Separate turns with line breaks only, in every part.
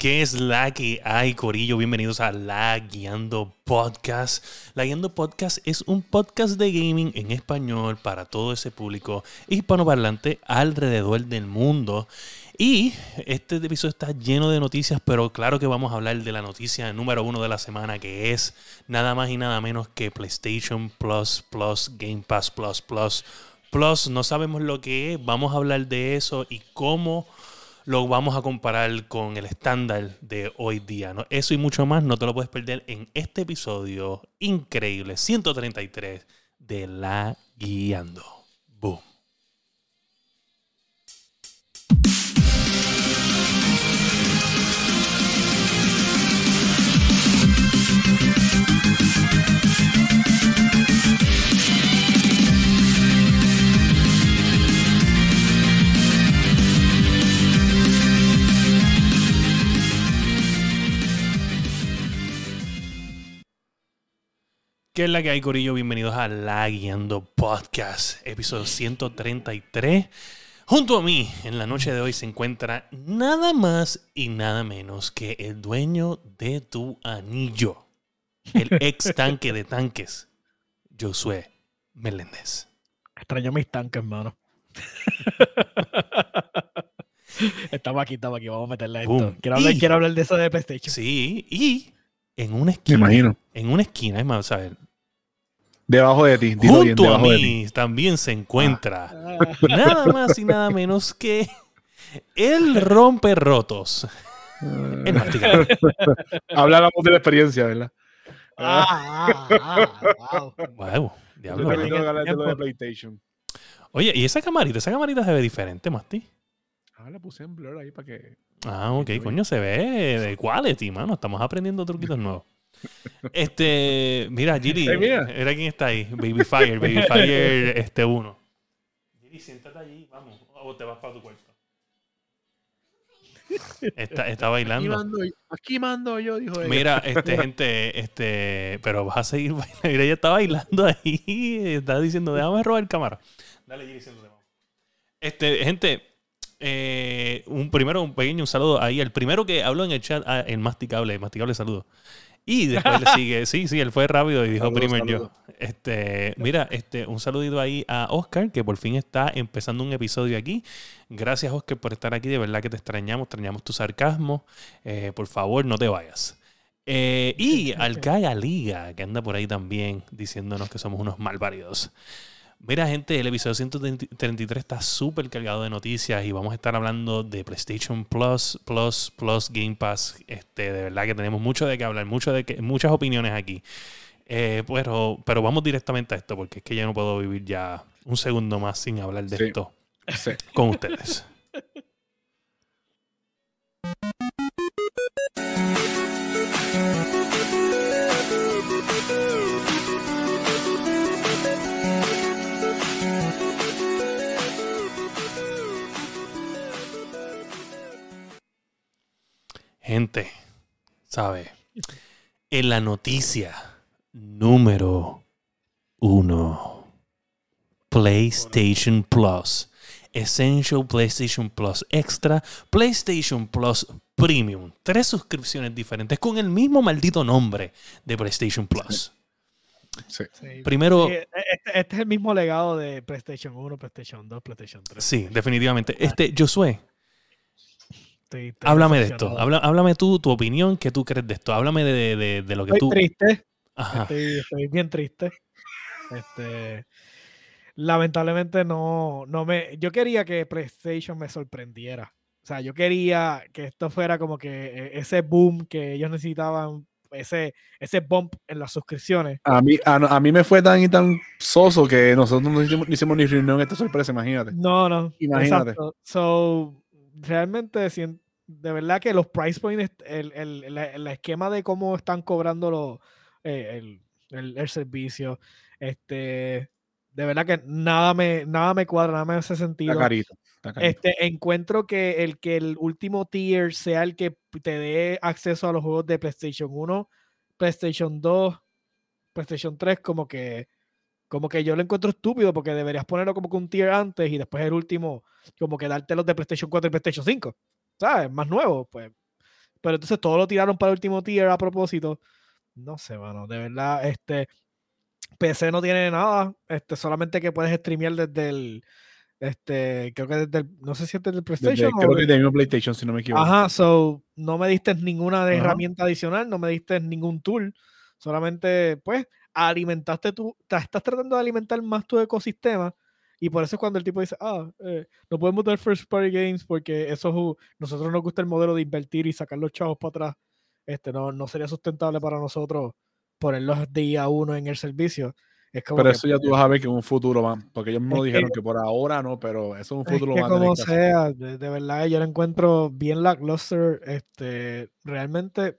¿Qué es la que hay, Corillo? Bienvenidos a La Guiando Podcast. La Guiando Podcast es un podcast de gaming en español para todo ese público hispanoparlante alrededor del mundo. Y este episodio está lleno de noticias, pero claro que vamos a hablar de la noticia número uno de la semana, que es nada más y nada menos que PlayStation Plus, Plus, Game Pass Plus, Plus, Plus. No sabemos lo que es, vamos a hablar de eso y cómo lo vamos a comparar con el estándar de hoy día. ¿no? Eso y mucho más no te lo puedes perder en este episodio increíble, 133 de La Guiando. Boom. ¿Qué es la que hay, Corillo? Bienvenidos a La Guiando Podcast, episodio 133. Junto a mí, en la noche de hoy, se encuentra nada más y nada menos que el dueño de tu anillo, el ex tanque de tanques, Josué Meléndez.
Extraño mis tanques, hermano. estaba aquí, estaba aquí, vamos a meterle esto.
Boom.
Quiero hablar,
Y-
quiero hablar de eso de PlayStation.
Sí, y en una
Me
esquina,
imagino.
en una esquina, es más, ¿sabes?
Debajo de ti. dilo bien,
Junto a
debajo de ti.
mí también se encuentra
Ah,
nada más y nada menos que el rompe rotos. El masticador.
Habláramos de la experiencia, ¿verdad?
ah, ah, ah, wow.
Wow, diablo. Oye, ¿y esa camarita? Esa camarita se ve diferente, Masti.
Ah, la puse en blur ahí para que.
Ah, ok, coño, se ve de quality, mano. Estamos aprendiendo truquitos nuevos. Este, mira, Giri,
mira.
mira quién está ahí. Baby Fire, Baby Fire, este uno. Giri, siéntate allí, vamos. O te vas para tu cuarto. Está, está
Aquí
bailando.
mando, yo- aquí mando yo, dijo ella.
Mira, este, gente, este, pero vas a seguir bailando. Mira, ella está bailando ahí. Está diciendo, déjame robar cámara. Dale, Giri, siéntate. vamos. Este, gente, eh, un primero, un pequeño saludo ahí. El primero que habló en el chat, ah, el masticable, masticable saludo. Y después le sigue, sí, sí, él fue rápido y dijo
Saludos,
primero yo. Este, mira, este, un saludito ahí a Oscar, que por fin está empezando un episodio aquí. Gracias, Oscar, por estar aquí. De verdad que te extrañamos, extrañamos tu sarcasmo. Eh, por favor, no te vayas. Eh, y al Liga, que anda por ahí también diciéndonos que somos unos malvaridos. Mira, gente, el episodio 133 está súper cargado de noticias y vamos a estar hablando de PlayStation Plus, Plus, Plus, Game Pass. Este, de verdad que tenemos mucho de qué hablar, mucho de que, muchas opiniones aquí. Eh, pero, pero vamos directamente a esto, porque es que ya no puedo vivir ya un segundo más sin hablar de
Sí.
esto
Sí.
con ustedes. Gente, ¿sabe? En la noticia número uno, PlayStation Plus. Essential PlayStation Plus Extra, PlayStation Plus Premium. Tres suscripciones diferentes con el mismo maldito nombre de PlayStation Plus.
Sí.
Sí.
Primero,
Sí, este, este es el mismo legado de PlayStation 1, PlayStation 2, PlayStation 3.
sí, definitivamente. Este, Josué,
Estoy- estoy
háblame de esto. Habla- háblame tú, tu opinión, ¿qué tú crees de esto? Háblame de, de- de lo que
Estoy
tú.
triste.
Ajá.
Estoy, estoy bien triste. Este, lamentablemente no, no me. Yo quería que PlayStation me sorprendiera. O sea, yo quería que esto fuera como que eh, ese boom que ellos necesitaban, ese, ese bump en las suscripciones.
A mí, a, a mí me fue tan y tan soso que nosotros no hicimos, no hicimos ni reunión esta sorpresa, imagínate.
No, no.
Imagínate.
Exacto. So, realmente, de verdad que los price points, el, el, el- el esquema de cómo están cobrando los, eh, el, el- el servicio, este, de verdad que nada me, nada me cuadra, nada me hace
Está
sentido.
carito. está carito.
Este, encuentro que el que el último tier sea el que te dé acceso a los juegos de PlayStation 1, PlayStation 2, PlayStation 3, como que como que yo lo encuentro estúpido porque deberías ponerlo como que un tier antes y después el último, como que darte los de PlayStation 4 y PlayStation 5, ¿sabes? Más nuevos, pues. pero entonces todo lo tiraron para el último tier a propósito. No sé, mano, de verdad, este PC no tiene nada, este solamente que puedes streamear desde el este, creo que desde el, no sé si es desde el
Desde-
PlayStation
creo
o
que tengo PlayStation, si no me equivoco.
Ajá, so no me diste ninguna de
Ajá.
herramienta adicional, no me diste ningún tool, solamente pues alimentaste ta- estás tratando de alimentar más tu ecosistema y por eso es cuando el tipo dice, ah, eh, no podemos dar first party games porque eso es nosotros nos gusta el modelo de invertir y sacar los chavos para atrás, este no, no sería sustentable para nosotros ponerlos día uno en el servicio. Es como
Pero
que,
eso ya tú vas a ver que en un futuro van. Porque ellos mismos
Es que-
dijeron que por ahora no, pero eso en un
Es
futuro
que
van
como sea, de, de verdad yo lo encuentro bien lackluster. Este, realmente,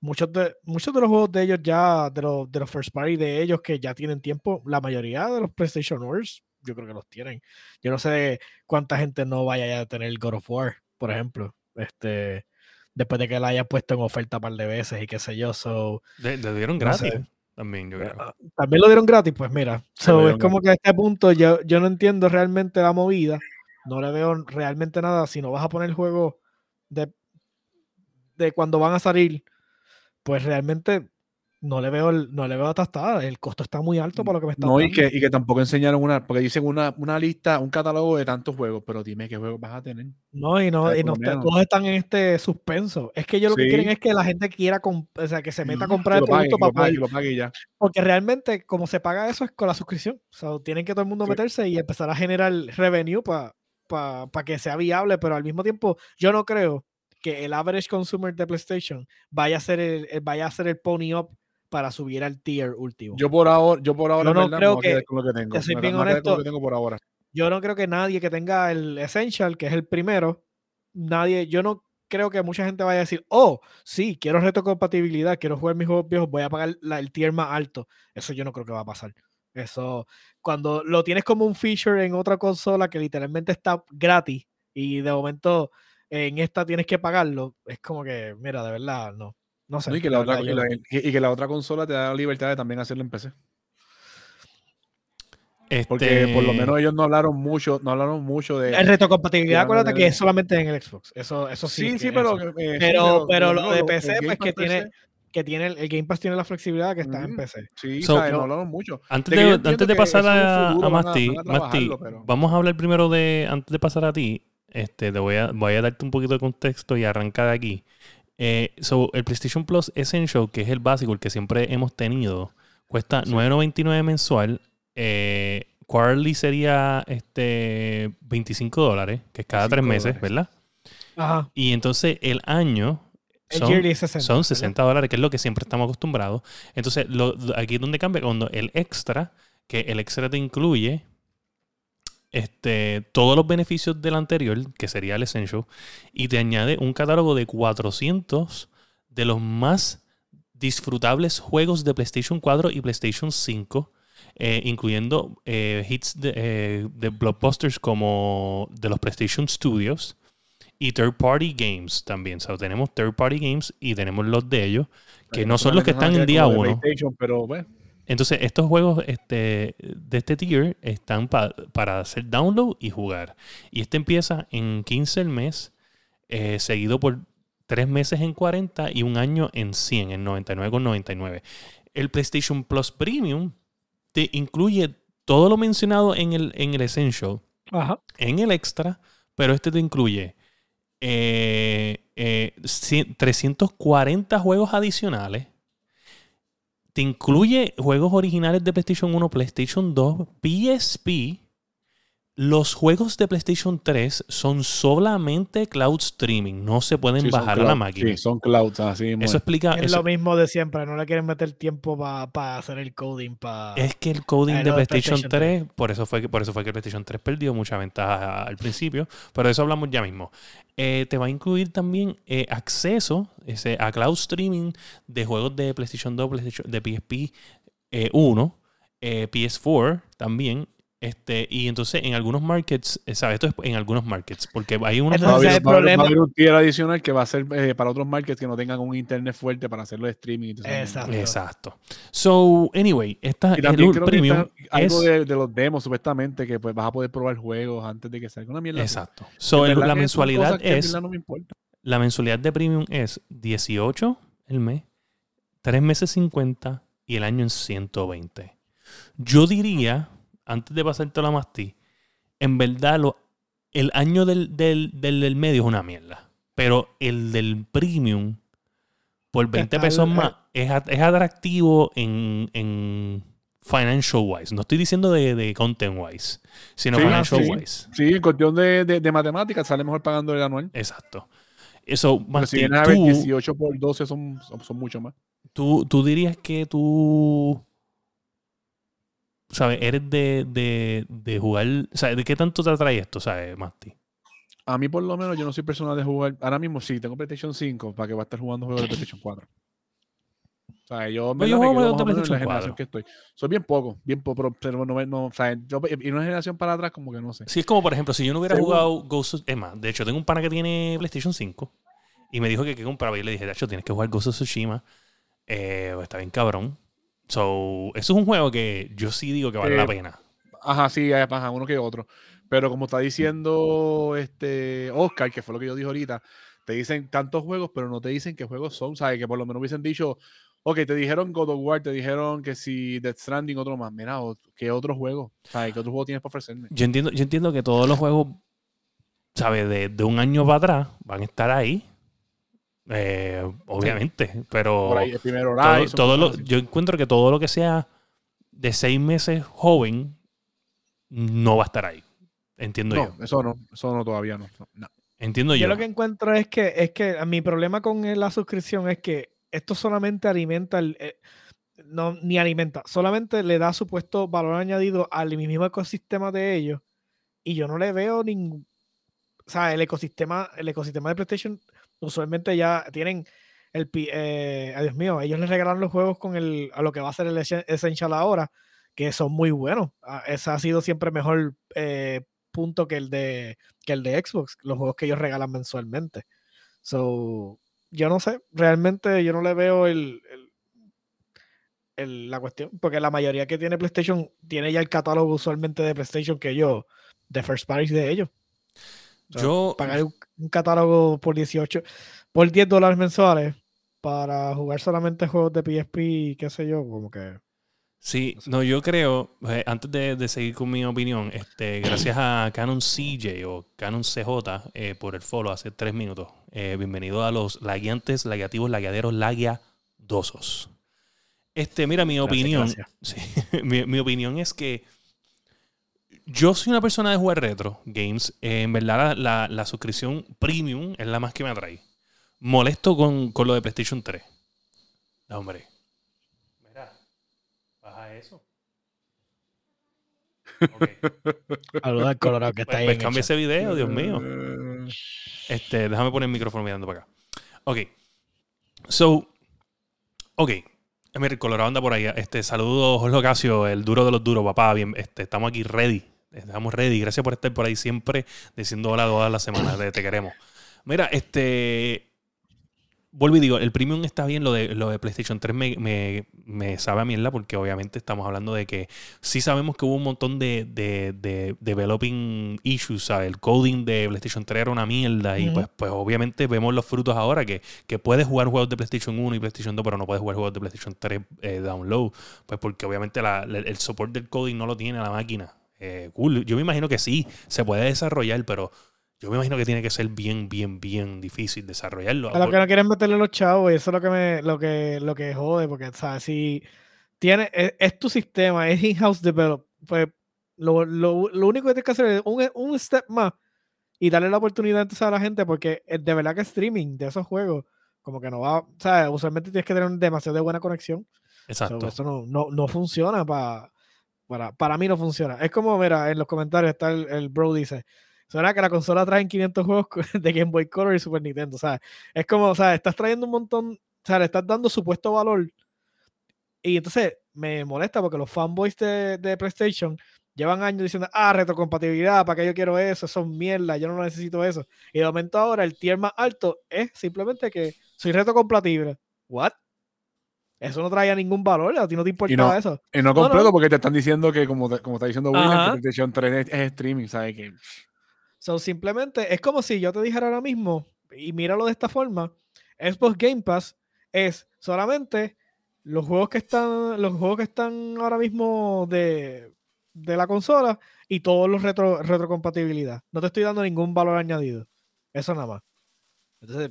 muchos de, muchos de los juegos de ellos ya, de los, de los first party de ellos que ya tienen tiempo, la mayoría de los PlayStation Wars, yo creo que los tienen. Yo no sé cuánta gente no vaya ya a tener el God of War, por ejemplo. Este, después de que la haya puesto en oferta un par de veces y qué sé yo. So,
Le, le dieron
No
gratis
sé.
también, yo creo.
Ah, También lo dieron gratis, pues mira. So, es como que a este punto yo, yo no entiendo realmente la movida. No le veo realmente nada. Si no vas a poner el juego de, de cuando van a salir, pues realmente no le veo no le veo atastada. El costo está muy alto para lo que me está
No, y que, y que tampoco enseñaron una, porque dicen una, una lista, un catálogo de tantos juegos, pero dime qué juegos vas a tener.
No, y no,
sea,
y no
lo
está- todos están en este suspenso. Es que ellos lo que quieren
Sí.
es que la gente quiera, o sea, que se meta a comprar el
lo pague,
producto para
lo pague, que lo pague y ya.
Porque realmente, como se paga eso, es con la suscripción. O sea, tienen que todo el mundo
Sí.
meterse y empezar a generar revenue para que sea viable, pero al mismo tiempo, yo no creo que el average consumer de PlayStation vaya a ser el, el- vaya a ser el pony up para subir al tier último. Yo,
Yo por ahora, yo por ahora,
Yo no
verdad,
creo que-
con lo que tengo.
te soy bien honesto.
que tengo por ahora.
no creo que nadie que tenga el Essential, que es el primero, nadie, yo no creo que mucha gente vaya a decir, oh, sí, quiero retrocompatibilidad, quiero jugar mis juegos viejos, voy a pagar la- el tier más alto. Eso yo no creo que va a pasar. Eso, cuando lo tienes como un feature en otra consola que literalmente está gratis y de momento en esta tienes que pagarlo, es como que, mira, de verdad, no. No sé.
No, y, que la otra,
verdad,
y,
yo-
la, y- y que la otra consola te da la libertad de también hacerlo en PC. Porque por lo
Este,
menos ellos no hablaron mucho, no hablaron mucho de.
En retrocompatibilidad, acuérdate que es solamente en el Xbox. Eso, eso sí.
sí, sí, pero.
eso.
eh, sí,
Pero, pero lo de
el
PC,
Game
pues que tiene, que tiene el, el Game Pass tiene la flexibilidad que está en. PC.
Sí,
So,
no hablaron mucho.
Antes
de
antes de pasar a, a Masti,
a
Masti,
pero-
vamos a hablar primero de, antes de pasar a ti, este, te voy a, voy a darte un poquito de contexto y arrancar de aquí. Eh, so, el PlayStation Plus Essential, que es el básico, el que siempre hemos tenido, cuesta
Sí.
9.99 mensual. Eh, quarterly sería este 25 dólares, que es cada tres
25
meses,
dólares.
¿verdad?
Ajá.
Y entonces el año
El
son,
es 60.
son
¿verdad?
60 dólares, que es lo que siempre estamos acostumbrados. Entonces, lo- aquí es donde cambia cuando el extra, que el extra te incluye este, todos los beneficios del anterior, que sería el Essential, y te añade un catálogo de 400 de los más disfrutables juegos de PlayStation 4 y PlayStation 5, eh, incluyendo eh, hits de, eh, de blockbusters como de los PlayStation Studios y third party games también. O sea, tenemos third party games y tenemos los de ellos, que no son los que están en día
Como de
1.
PlayStation, Pero bueno,
Entonces, estos juegos este, de este tier están pa- para hacer download y jugar. Y este empieza en 15 el mes, eh, seguido por 3 meses en 40 y un año en 100, en 99,99. El PlayStation Plus Premium te incluye todo lo mencionado en el, en el Essential,
Ajá.
en el Extra, pero este te incluye eh, eh, cien- 340 juegos adicionales. Te incluye juegos originales de PlayStation 1, PlayStation 2, PSP. Los juegos de PlayStation 3 son solamente cloud streaming, no se pueden
sí,
bajar a la máquina.
Sí, son clouds, así mismo
Eso
es.
explica.
Es
eso-
lo mismo de siempre. No le quieren meter tiempo para hacer el coding. para
Es que el coding
Ah,
de PlayStation,
PlayStation
3, por eso fue que por eso fue que el PlayStation 3 perdió mucha ventaja al principio, pero de eso hablamos ya mismo. Eh, te va a incluir también eh, acceso ese, a cloud streaming de juegos de PlayStation 2, PlayStation, de PSP 1, eh, PS4 también. Este, y entonces en algunos markets, eh, ¿sabes? Esto es en algunos markets, porque hay unos
Entonces,
Va a,
ese
haber,
es el
va a haber- va a
problema.
haber un tier adicional que va a ser eh, para otros markets que no tengan un internet fuerte para hacerlo de streaming. y todo eso.
Exacto.
Exacto. So, anyway, esta
Y también
el
creo que
premium
está algo
es
de, de los demos, supuestamente, que pues vas a poder probar juegos antes de que salga una mierda.
exacto. So, el- la
que
mensualidad
que
es
no me
la mensualidad de premium es 18 el mes, 3 meses 50 y el año en 120. Yo diría, antes de pasarte la masti, en verdad lo, el año del, del, del, del medio es una mierda. Pero el del premium, por 20
Está
pesos más, es, es atractivo en, en financial wise. No estoy diciendo de, de content wise, sino
Sí,
financial
sí.
wise.
Sí, en cuestión de, de, de matemáticas sale mejor pagando el anual.
Exacto. Eso,
Pero si
tú,
18 por 12 son, son, son mucho más.
tú, tú dirías que tú, ¿sabes? Eres de, de, de jugar, ¿sabes? ¿De qué tanto te atrae esto, ¿sabes, Masti?
A mí, por lo menos, yo no soy persona de jugar. Ahora mismo sí, tengo PlayStation 5 para que va a estar jugando juegos de PlayStation 4. O sea, yo,
Pues yo
me
juego
quedo más o menos en la generación
4.
que estoy. Soy bien poco, bien poco, pero, pero no, me- no, o sea, yo, y una generación para atrás, como que no sé.
Sí, es como, por ejemplo, si yo no hubiera jugado Ghost of... Es más, de hecho, tengo un pana que tiene PlayStation 5 y me dijo que qué compraba. Y yo le dije, de hecho, tienes que jugar Ghost of Tsushima. Eh, está bien cabrón. So, eso es un juego que yo sí digo que vale
Eh,
la pena.
Ajá, sí, ajá, uno que otro. Pero como está diciendo este Oscar, que fue lo que yo dije ahorita, te dicen tantos juegos, pero no te dicen qué juegos son. ¿Sabes? Que por lo menos hubiesen dicho, ok, te dijeron God of War, te dijeron que si Death Stranding, otro más. Mira, ¿qué otro juego? ¿Sabes? ¿Qué otro juego tienes para ofrecerme?
Yo entiendo, yo entiendo que todos los juegos, ¿sabes? De, de un año para atrás van a estar ahí. Eh, obviamente. Pero
Por ahí, el primer
todo,
Horizon.
todo lo- yo encuentro que todo lo que sea de seis meses joven no va a estar ahí. Entiendo yo.
No, eso no, eso no todavía no. no, no.
Entiendo yo.
Yo lo que encuentro es que, es que mi problema con la suscripción es que esto solamente alimenta el. eh, no, ni alimenta, solamente le da supuesto valor añadido al mismo ecosistema de ellos. Y yo no le veo ningún. O sea, el ecosistema, el ecosistema de PlayStation usualmente ya tienen el. Eh, Dios mío, ellos les regalan los juegos con el, a lo que va a ser el Essen- Essential ahora, que son muy buenos. Ah, Ese ha sido siempre mejor eh, punto que el de que el de Xbox, los juegos que ellos regalan mensualmente. So, yo no sé, realmente yo no le veo el, el- la cuestión, porque la mayoría que tiene PlayStation tiene ya el catálogo usualmente de PlayStation que yo, de first parties de ellos. O sea,
Yo,
Pagar un, un catálogo por 18, por 10 dólares mensuales para jugar solamente juegos de PSP y qué sé yo, como que...
sí, no, yo creo, eh, antes de, de seguir con mi opinión, este, gracias a Canon CJ o Canon CJ eh, por el follow hace tres minutos. Eh, bienvenido a los laguiantes, lagueativos, lagueaderos, laguiadosos. Este, mira, mi
Gracias,
opinión.
gracias.
Sí, mi, mi opinión es que yo soy una persona de jugar retro games. Eh, en verdad, la, la- la suscripción premium es la más que me atrae. Molesto con, con lo de PlayStation 3. No, hombre. Mira, baja eso. Ok.
Saludos al Colorado que está
Pues,
ahí.
pues cambia ese video, Dios mío.
Eh,
Este, déjame poner el micrófono mirando para acá. Ok. So, ok. Mira, el Colorado anda por ahí. Este, saludos, Jorge Ocasio, el duro de los duros, papá. Bien, este, estamos aquí ready. Estamos ready. Gracias por estar por ahí siempre diciendo hola todas las semanas. Te, queremos. Mira, este. Vuelvo y digo, el premium está bien, lo de, lo de PlayStation 3 me, me, me sabe a mierda porque obviamente estamos hablando de que sí sabemos que hubo un montón de, de, de developing issues, ¿sabes? El coding de PlayStation 3 era una mierda y pues, pues obviamente vemos los frutos ahora que, que puedes jugar juegos de PlayStation 1 y PlayStation 2 pero no puedes jugar juegos de PlayStation 3 eh, download, pues porque obviamente la- la- el support del coding no lo tiene la máquina. Eh, cool. Yo me imagino que sí, se puede desarrollar, pero yo me imagino que tiene que ser bien, bien, bien difícil desarrollarlo.
A lo que no quieren meterle los chavos, y eso es lo que me, lo que, lo que jode, porque, ¿sabes? Si tiene, es, es tu sistema, es in-house develop, pues lo, lo- lo único que tienes que hacer es un, un step más y darle la oportunidad entonces a la gente, porque eh, de verdad que streaming de esos juegos, como que no va, ¿sabes? Usualmente tienes que tener demasiado de buena conexión. So,
Exacto.
eso no, no, no funciona pa- para, para mí no funciona. Es como, mira, en los comentarios está el, bro dice, suena que la consola trae 500 juegos de Game Boy Color y Super Nintendo, ¿sabes? Es como, o sea, estás trayendo un montón, o sea, le estás dando supuesto valor. Y entonces me molesta porque los fanboys de, de PlayStation llevan años diciendo, ah, retrocompatibilidad, ¿para qué yo quiero eso? Eso es mierda, yo no necesito eso. Y de momento ahora el tier más alto es simplemente que soy retrocompatible. ¿What? Eso no traía ningún valor, a ti no te importaba eso.
Y no completo
no.
porque te están diciendo que, como, te- como está diciendo William, que PlayStation 3 es, es streaming, ¿sabes? Que,
So, simplemente es como si yo te dijera ahora mismo, y míralo de esta forma, Xbox Game Pass es solamente los juegos que están, los juegos que están ahora mismo de, de la consola y todos los retro, retrocompatibilidad. No te estoy dando ningún valor añadido. Eso nada más. Entonces,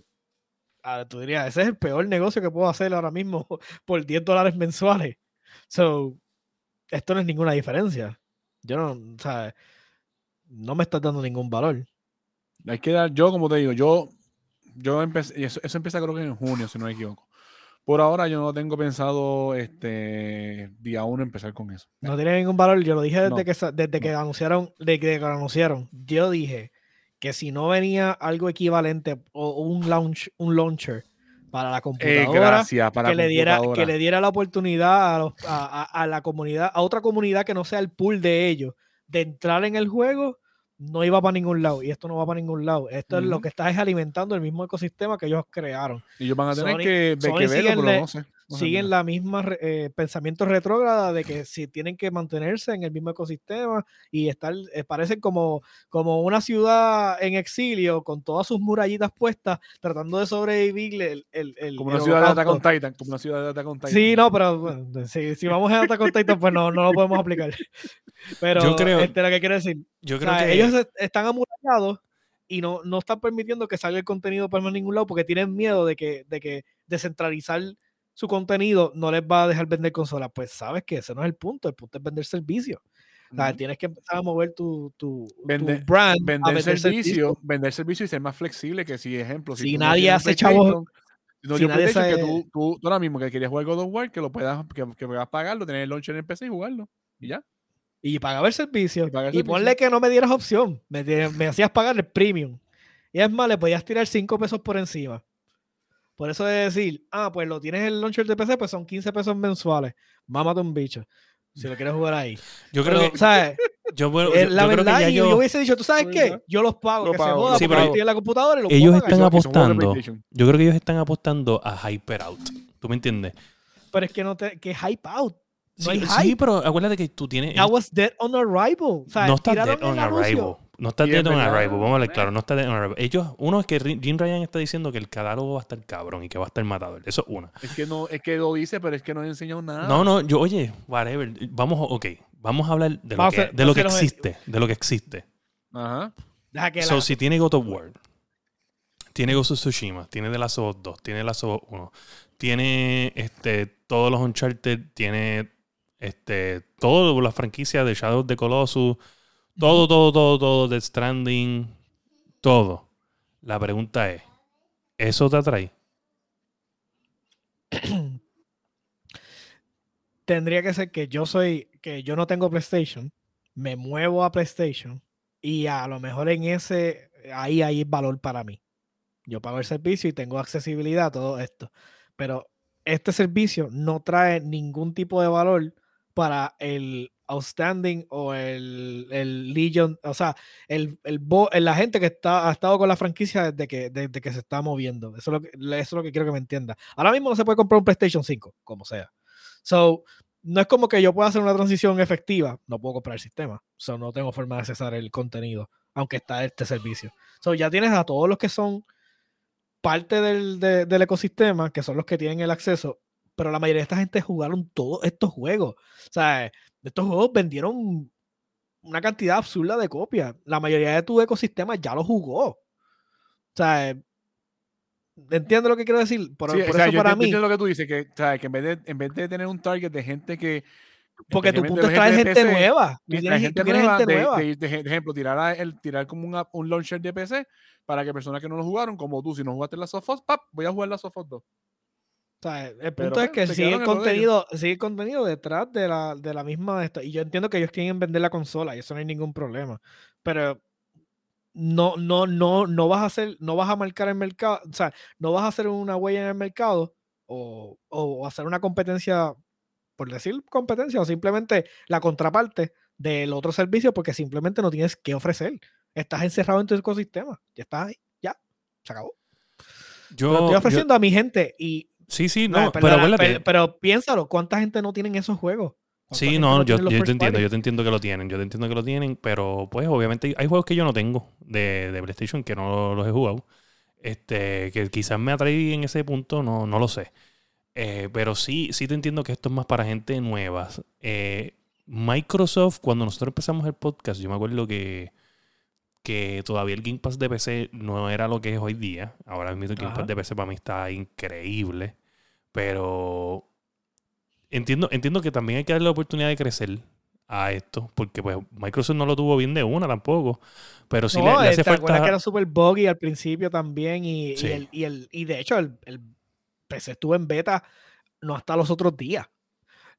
ah, tú dirías, ese es el peor negocio que puedo hacer ahora mismo por 10 dólares mensuales. So, esto no es ninguna diferencia. Yo no, o sea, no me estás dando ningún valor.
Hay que dar, yo como te digo, yo, yo empecé, eso, eso empieza creo que en junio, si no me equivoco. Por ahora yo no tengo pensado este día uno empezar con eso.
No tiene ningún valor. Yo lo dije desde
No,
que desde que
no.
anunciaron, de que lo anunciaron. Yo dije que si no venía algo equivalente o un launch, un launcher para la
Eh,
computadora,
gracias para
que le diera, que le diera la oportunidad a, los- a- a- a la comunidad, a otra comunidad que no sea el pool de ellos, de entrar en el juego, no iba para ningún lado. Y esto no va para ningún lado. Esto es lo que está es alimentando el mismo ecosistema que ellos crearon.
Y ellos van a tener
Sony-
que, que verlo, pero
le-
no sé.
Siguen la misma eh, pensamiento retrógrada de que si tienen que mantenerse en el mismo ecosistema y estar, eh, parecen como, como una ciudad en exilio con todas sus murallitas puestas, tratando de sobrevivir el, el, el-
Como
el
una ciudad de Attack on. Titan. Como una ciudad de Attack on Titan.
Sí, no, pero bueno, si, si vamos a Attack on Titan, pues no, no lo podemos aplicar. Pero
Yo creo-
este, lo que quiero decir,
Yo
o
creo
sea,
que
ellos est- están amurallados y no, no están permitiendo que salga el contenido por ningún lado porque tienen miedo de que, de que descentralizar su contenido no les va a dejar vender consolas. Pues sabes que ese no es el punto, el punto es vender servicio. O sea,
Ujú.
tienes que empezar a mover tu, tu, tu
Vender-
brand a
Vender
vender
servicio, vender servicio y ser más flexible que si, ejemplo,
Si nadie hace chavos-
no
si
tienes
nadie
PlayStation, que
sabe-
tú, tú, tú ahora mismo que querías jugar God of War, que lo puedas, que, que puedas pagarlo, tener el launcher en el PC y jugarlo. Y ya.
Y pagaba el servicio.
Y
ponle que no me dieras opción. Me, me hacías pagar el premium. Y es más, le podías tirar 5 pesos por encima. Por eso de decir, ah, pues lo tienes en el launcher de PC, pues son 15 pesos mensuales. Mámate un bicho. Si lo quieres jugar ahí.
yo creo
Pero,
que
¿sabes?
yo, bueno,
Eh,
yo-
la
yo creo que
verdad,
ya
y yo,
yo-
hubiese dicho, ¿tú sabes qué? Yo los pago,
Lo
que
pago,
se joda,
lo
porque estoy en la computadora y lo
Ellos están apostando. Yo creo que ellos están apostando a Hyper Out. ¿Tú me entiendes?
Pero es que no te, que hype out. No
Sí,
hay
sí, pero acuérdate que tú tienes.
That was dead on arrival. O sea,
no está dead on arrival. No está dead on arrival. Vamos a hablar claro, no está dead on arrival. Ellos, uno es que Jim Ryan está diciendo que el catálogo va a estar cabrón y que va a estar matador. Eso es una.
Es que no, es que lo dice, pero es que no he enseñado nada.
No, no, yo, oye, whatever. Vamos, ok. Vamos a hablar de lo
Vamos
que,
hacer-
de lo que existe. De lo que existe.
Ajá.
Deja que
So,
la-
si tiene God of War, tiene Ghost of Tsushima, tiene The Last of Us 2, tiene The Last of Us 1, tiene este, todos los Uncharted, tiene este, todas las franquicias de Shadow of the Colossus, todo, todo, todo, todo, Death Stranding, todo. La pregunta es, ¿eso te atrae?
tendría que ser que yo soy, que yo no tengo PlayStation, me muevo a PlayStation y a lo mejor en ese, ahí hay valor para mí. Yo pago el servicio y tengo accesibilidad a todo esto. Pero este servicio no trae ningún tipo de valor para el outstanding o el, el Legion, o sea, el, el bo- la gente que está, ha estado con la franquicia desde que, desde que se está moviendo. Eso es, lo que, eso es lo que quiero que me entienda. Ahora mismo no se puede comprar un PlayStation 5, como sea. So, no es como que yo pueda hacer una transición efectiva. No puedo comprar el sistema. So, no tengo forma de accesar el contenido, aunque está este servicio. So, ya tienes a todos los que son parte del, de- del ecosistema, que son los que tienen el acceso, pero la mayoría de esta gente jugaron todos estos juegos. O sea, estos juegos vendieron una cantidad absurda de copias. La mayoría de tu ecosistema ya lo jugó. O sea, ¿entiendes lo que quiero decir? Por,
Sí,
por
o sea,
eso
yo
para mí,
lo que tú dices, que, o sea, que en, vez de, en vez de tener un target de gente que.
porque tu punto es traer gente
PC,
nueva. Tú tienes,
gente
tú
nueva,
gente
de,
nueva.
de- de- de ejemplo, tirar, a- el, tirar como un, launcher de PC para que personas que no lo jugaron, como tú, si no jugaste la Sofos, ¡pap! voy a jugar la Sofos 2.
O sea, el
Pero,
punto es
pues,
que sigue el, contenido, sigue contenido detrás de la, de la misma de esto. Y yo entiendo que ellos quieren vender la consola y eso no hay ningún problema. Pero no, no, no, no vas a hacer, no vas a marcar el mercado, o sea, no vas a hacer una huella en el mercado o, o hacer una competencia, por decir competencia, o simplemente la contraparte del otro servicio porque simplemente no tienes que ofrecer. Estás encerrado en tu ecosistema. Ya estás ahí, ya, se acabó.
Yo,
Lo estoy
yo-
ofreciendo a mi gente y
sí, sí,
no,
no, pero
perdona,
acuérdate.
pe- pero piénsalo, ¿cuánta gente no tienen esos juegos? ¿Cuánta
Sí, no, yo,
tiene
yo te entiendo, yo te entiendo que lo tienen, yo te entiendo que lo tienen, pero pues obviamente hay juegos que yo no tengo de, de PlayStation que no los he jugado. Este, que quizás me atraí en ese punto, no, no lo sé. Eh, pero sí, sí te entiendo que esto es más para gente nueva. Eh, Microsoft, cuando nosotros empezamos el podcast, yo me acuerdo que, que todavía el Game Pass de PC no era lo que es hoy día. Ahora mismo el Game Pass de PC para mí está increíble. Pero entiendo, entiendo que también hay que darle la oportunidad de crecer a esto, porque pues Microsoft no lo tuvo bien de una tampoco, pero sí le, hace
¿te falta... que era super buggy al principio también y, y, el, y, de hecho el, el, PC estuvo en beta no hasta los otros días,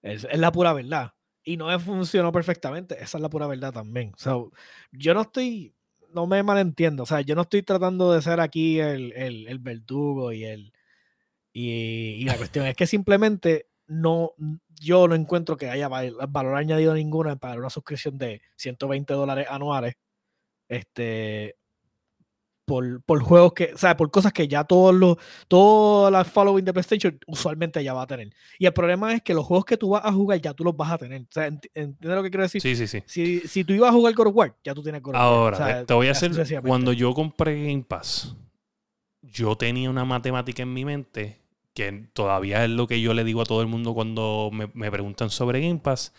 es, es, la pura verdad, y no funcionó perfectamente, esa es la pura verdad también, o yo no estoy, no me malentiendo, o sea, yo no estoy tratando de ser aquí el, el, el verdugo y el... Y, y la cuestión es que simplemente no, yo no encuentro que haya valor añadido ninguno en pagar una suscripción de 120 dólares anuales este, por, por, juegos que, o sea, por cosas que ya todos los, todas las following de PlayStation usualmente ya va a tener. Y el problema es que los juegos que tú vas a jugar ya tú los vas a tener. O sea, ¿entiendes lo que quiero decir?
Sí, sí, sí.
Si, si tú ibas a jugar God of War, ya tú tienes God
of War. Ahora, te voy a hacer, cuando yo compré Game Pass, yo tenía una matemática en mi mente que todavía es lo que yo le digo a todo el mundo cuando me, preguntan sobre Game Pass,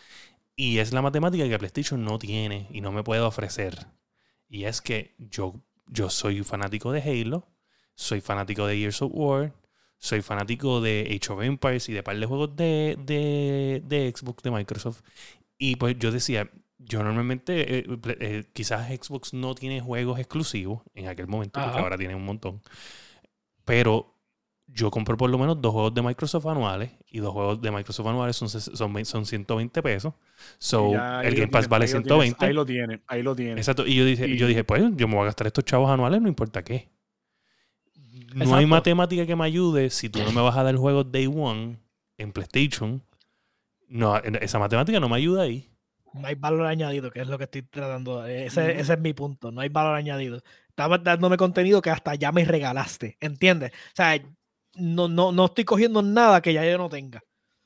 y es la matemática que PlayStation no tiene y no me puede ofrecer. Y es que yo, yo soy fanático de Halo, soy fanático de Gears of War, soy fanático de Age of Empires y de par de juegos de, de, Xbox, de Microsoft. Y pues yo decía, yo normalmente, eh, eh, quizás Xbox no tiene juegos exclusivos en aquel momento, porque ahora tiene un montón. Pero yo compro por lo menos dos juegos de Microsoft anuales y dos juegos de Microsoft anuales son, son, son 120 pesos. So, el Game Pass vale 120.
ahí lo tiene, ahí lo tiene.
Exacto. Y yo dije, yo dije, pues yo me voy a gastar estos chavos anuales, no importa qué. No hay matemática que me ayude si tú no me vas a dar juegos Day One en PlayStation. No, esa matemática no me ayuda ahí.
No hay valor añadido, que es lo que estoy tratando. Ese, ese es mi punto. No hay valor añadido. Estabas dándome contenido que hasta ya me regalaste. ¿Entiendes? O sea, no, no, no estoy cogiendo nada que ya yo no tenga.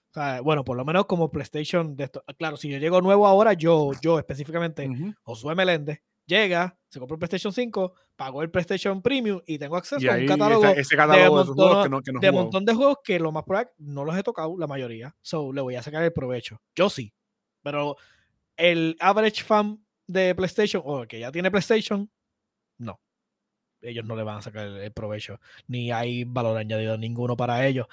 O sea, bueno, por lo menos como PlayStation de esto. Claro, si yo llego nuevo ahora, yo, yo específicamente, Josué Meléndez, llega, se compra el PlayStation 5, pagó el PlayStation Premium y tengo acceso a un catálogo, de, montón, de, juegos que lo más probable no los he tocado, la mayoría. So, le voy a sacar el provecho. Yo sí. Pero el average fan de PlayStation, o que ya tiene PlayStation, no ellos no le van a sacar el, provecho, ni hay valor añadido ninguno para ellos,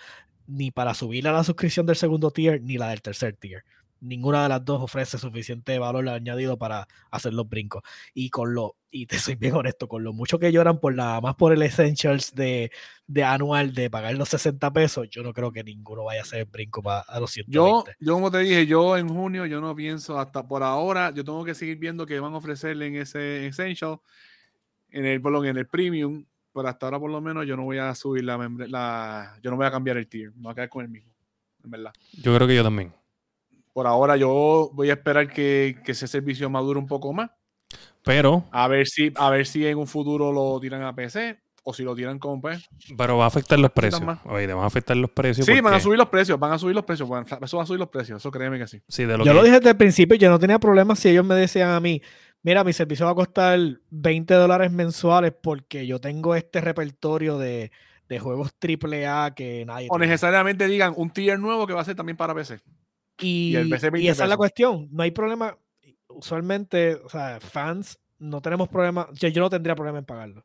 ni para subir a la suscripción del segundo tier, ni la del tercer tier. Ninguna de las dos ofrece suficiente valor añadido para hacer los brincos. Y con lo, y te soy bien honesto, con lo mucho que lloran por nada más por el Essentials de, de anual de pagar los 60 pesos, yo no creo que ninguno vaya a hacer el brinco para a los 120.
Yo, yo como te dije, yo en junio yo no pienso, hasta por ahora, yo tengo que seguir viendo que van a ofrecerle en ese Essential en el, en el premium, pero hasta ahora por lo menos yo no voy a subir la, la yo no voy a cambiar el tier, me voy a quedar con el mismo, en verdad.
Yo creo que yo también.
Por ahora yo voy a esperar que, que ese servicio madure un poco más.
Pero.
A ver si, a ver si en un futuro lo tiran a PC o si lo tiran con pues.
Pero va a afectar los precios. Oye, van a afectar los precios.
Sí, van a subir los precios, van a subir los precios. eso va a subir los precios, eso créeme que sí.
sí
yo lo dije desde el principio, yo no tenía problemas si ellos me decían a mí, mira, mi servicio va a costar 20 dólares mensuales porque yo tengo este repertorio de, juegos AAA que nadie.
O necesariamente digan un tier nuevo que va a ser también para PC.
Y, esa es la cuestión. No hay problema. Usualmente, o sea, fans no tenemos problema. Yo, yo no tendría problema en pagarlo.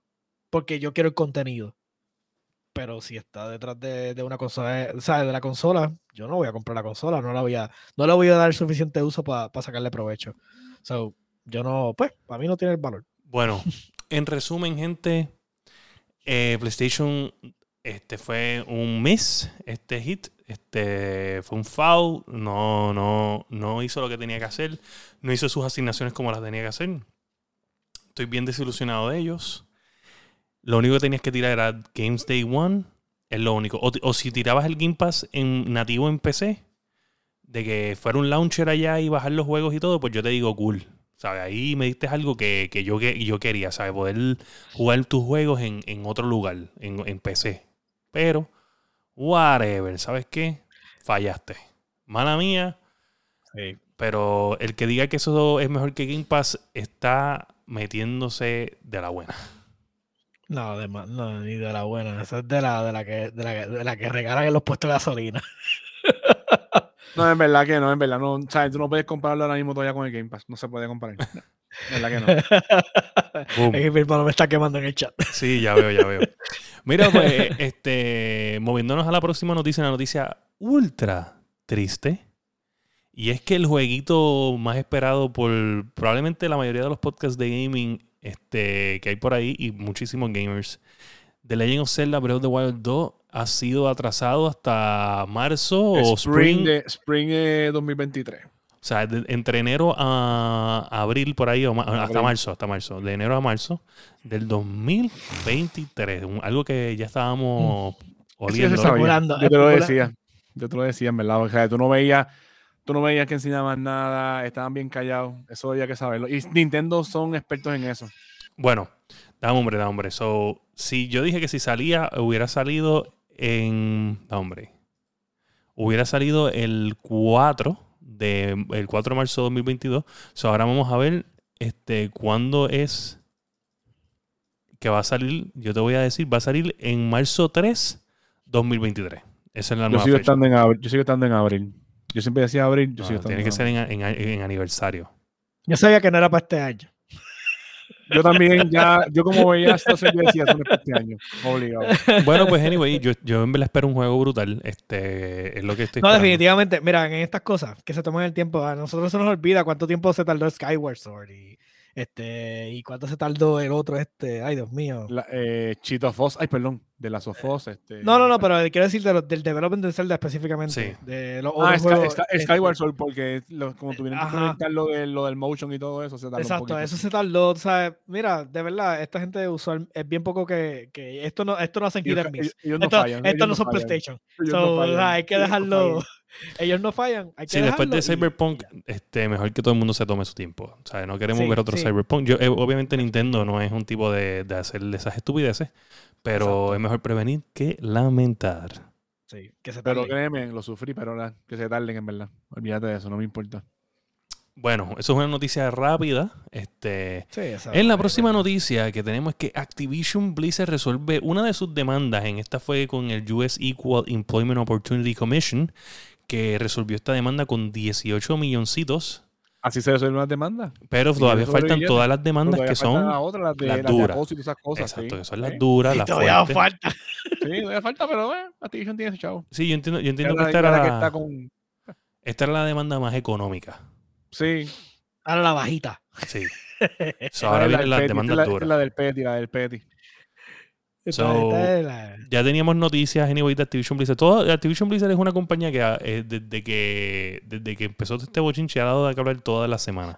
Porque yo quiero el contenido. Pero si está detrás de, una consola, o sea, de la consola, yo no voy a comprar la consola, no la voy a, no le voy a dar suficiente uso para sacarle provecho. So, yo no, pues, para mí no tiene el valor.
Bueno, en resumen, gente, eh, PlayStation este fue un miss, este hit, este fue un foul, no, no, no hizo lo que tenía que hacer, no hizo sus asignaciones como las tenía que hacer. Estoy bien desilusionado de ellos. Lo único que tenías que tirar era Games Day One, es lo único. O, o si tirabas el Game Pass en nativo en PC, de que fuera un launcher allá y bajar los juegos y todo, pues yo te digo cool. ¿Sabes? Ahí me diste algo que, yo, que yo quería, ¿sabes? Poder jugar tus juegos en, otro lugar, en, PC. Pero, whatever, ¿sabes qué? Fallaste. Mala mía. Sí. Pero el que diga que eso es mejor que Game Pass está metiéndose de la buena.
No, de ma- no, ni de la buena. Esa es de la, de la que, de la, que- de la que regalan en los puestos de gasolina.
No, en verdad que no, en verdad no. O sea, tú no puedes compararlo ahora mismo todavía con el Game Pass. No se puede comparar. No, en verdad que no.
Boom.
Es que mi hermano me está quemando en el chat.
Sí, ya veo, ya veo. Mira, pues, este, moviéndonos a la próxima noticia, una noticia ultra triste. Y es que el jueguito más esperado por probablemente la mayoría de los podcasts de gaming este, que hay por ahí y muchísimos gamers, The Legend of Zelda Breath of the Wild 2 ha sido atrasado hasta marzo o
Spring,
spring.
de, Spring eh, 2023.
O sea, de- entre enero a abril por ahí, o ma- hasta
Abril.
marzo, hasta marzo, de enero a marzo del 2023. un- algo que ya estábamos
ya
oliendo.
sabía.
Especulando,
Yo te lo decía. Yo te lo decía, en verdad. O sea, tú no veías, tú no veías que enseñaban nada, estaban bien callados. Eso había que saberlo. Y Nintendo son expertos en eso.
Bueno, da hombre, da hombre. So, si yo dije que si salía, hubiera salido en. Da hombre. Hubiera salido el 4 de el 4 de marzo de 2022. So, ahora vamos a ver este cuándo es que va a salir. Yo te voy a decir, va a salir en marzo 3, 2023. Esa es la
Yo
nueva
sigo,
fecha.
estando en abril, yo sigo estando en abril. Yo siempre decía abril, yo
No,
sigo estando
tiene
en
que ser en, en- en aniversario.
Yo sabía que no era para este año.
Yo también, ya, yo como veía esto, yo decía, esto no es para este año. Obligado.
Bueno, pues anyway, yo, yo en verdad espero un juego brutal. Este es lo que estoy
No,
esperando.
definitivamente. Mira, en estas cosas que se toman el tiempo, a nosotros se nos olvida cuánto tiempo se tardó Skyward Sword y, este, y cuánto se tardó el otro, este. Ay, Dios mío.
La, eh, Cheeto Foss, ay, perdón, de la Sofos. Este,
No, no, no, pero quiero decir de lo- del development de Zelda específicamente.
Sí.
De los
Ah, Sky-
juegos,
Sky-
este,
Skyward Sword, porque lo- como tuvieron que
Ajá.
conectar lo, de, lo del motion y todo eso, se tardó
Exacto, eso se tardó, tú ¿sabes? Mira, de verdad, esta gente usual es bien poco que, que esto no esto no hacen hit and miss.
ellos- ellos no
Esto,
fallan.
esto no son
fallan,
PlayStation. So,
no
o sea, hay que dejarlo. Ellos no fallan. Hay que
Sí, después de
y-
Cyberpunk, este, mejor que todo el mundo se tome su tiempo. O sea, no queremos
Sí,
ver otro
sí.
Cyberpunk. Yo, eh, obviamente Nintendo no es un tipo de, de hacer esas estupideces, pero
Exacto.
es mejor prevenir que lamentar.
Sí, que se
Pero
tarde.
créeme, lo sufrí, pero que se tarden en verdad. Olvídate de eso, no me importa.
Bueno, eso es una noticia rápida. Este,
Sí,
en la próxima noticia que tenemos es que Activision Blizzard resuelve una de sus demandas. En esta fue con el US Equal Employment Opportunity Commission, que resolvió esta demanda con 18 milloncitos.
Así se resuelven las demandas.
Pero
Sí,
todavía
eso
faltan todas las demandas que son
las otras, las de,
las
las de
duras.
acoso y esas cosas.
Exacto,
sí.
que son las
Sí.
duras,
Y
las
todavía
fuertes.
falta.
Sí, todavía falta, pero eh, Activision tiene ese chavo.
Sí, yo entiendo, yo entiendo
Es
que
la-
esta
es la
era,
que
la,
está con...
esta era la demanda más económica.
Sí.
Ahora la bajita.
Sí. So, ahora
es la
vienen las demandas
es la,
duras.
es la del Petty, la del Petty.
So,
la-
Ya teníamos noticias anyway de Activision Blizzard. Todo, Activision Blizzard es una compañía que ah, eh, desde que desde que empezó este bochinche ha dado de que hablar todas las semanas.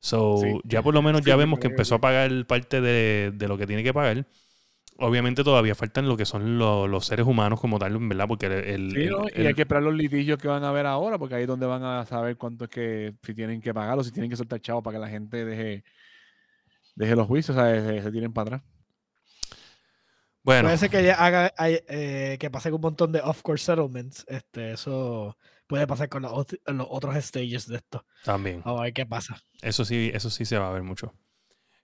So,
Sí.
ya por lo menos
Sí,
ya
sí,
vemos
que
empezó a pagar parte de, de lo que tiene que pagar. Obviamente todavía faltan lo que son lo- los seres humanos como tal, ¿verdad? Porque el, el-
Sí,
el-
¿no?
el-
y hay que esperar los litigios que van a ver ahora, porque ahí es donde van a saber cuánto es que, si tienen que pagar o si tienen que soltar chavos para que la gente deje, deje los juicios, o sea, se, se tiren para atrás.
Bueno,
Puede ser que ya haga eh, que pase con un montón de off-course settlements. Este, eso puede pasar con los, ot- los otros stages de esto.
también.
A ver qué pasa.
Eso sí, eso sí se va a ver mucho.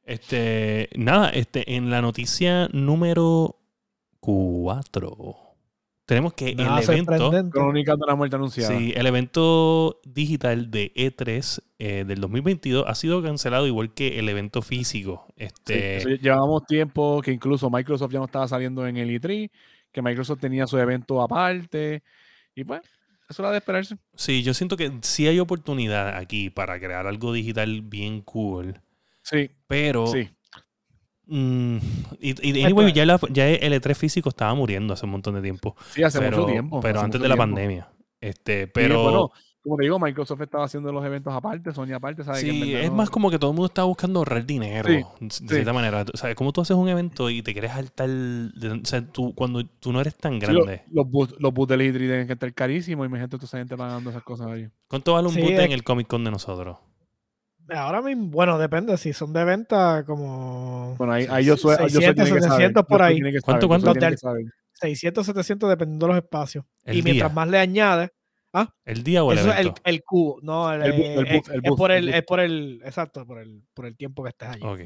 Este, nada, este, en la noticia número 4 tenemos que
Nada
el evento.
Crónica de la muerte anunciada.
sí, el evento digital de E3 eh, del 2022 ha sido cancelado igual que el evento físico. Este,
eso lle- llevábamos tiempo que incluso Microsoft ya no estaba saliendo en el E3, que Microsoft tenía su evento aparte, y pues, eso era de esperarse.
sí, yo siento que sí hay oportunidad aquí para crear algo digital bien cool,
Sí,
pero
sí.
Mm, y, y anyway, ya, la- ya el E3 físico estaba muriendo hace un montón de tiempo.
Sí, hace
pero,
mucho tiempo.
Pero antes de la
tiempo.
pandemia. Este,
Sí,
pero
bueno, como te digo, Microsoft estaba haciendo los eventos aparte, Sony aparte, ¿sabes? Que
sí,
verdad
es
no-
más como que todo el mundo está buscando ahorrar dinero.
Sí,
de
sí.
cierta manera. O sea, como tú haces un evento y te quieres saltar. de- o sea, tú, cuando tú no eres tan
Sí, lo-
grande.
los, booths, los del E3 tienen que estar carísimos. Imagínate toda esa gente pagando esas cosas ahí.
¿Cuánto vale un
Sí,
boot
es
en
que-
el Comic Con de nosotros?
Ahora mismo, bueno, depende. Si son de venta, como
Bueno, ahí, ahí yo soy.
600, 700 por ahí.
¿Cuánto, cuánto?
Los del- 600, 700, dependiendo de los espacios.
El
y mientras
día.
más le añades,
¿El día o el
eso es el, el cubo. No, el,
El bu- el
eh,
el
es por
el
es por el, exacto, por el, por el tiempo que estés allí.
Ok.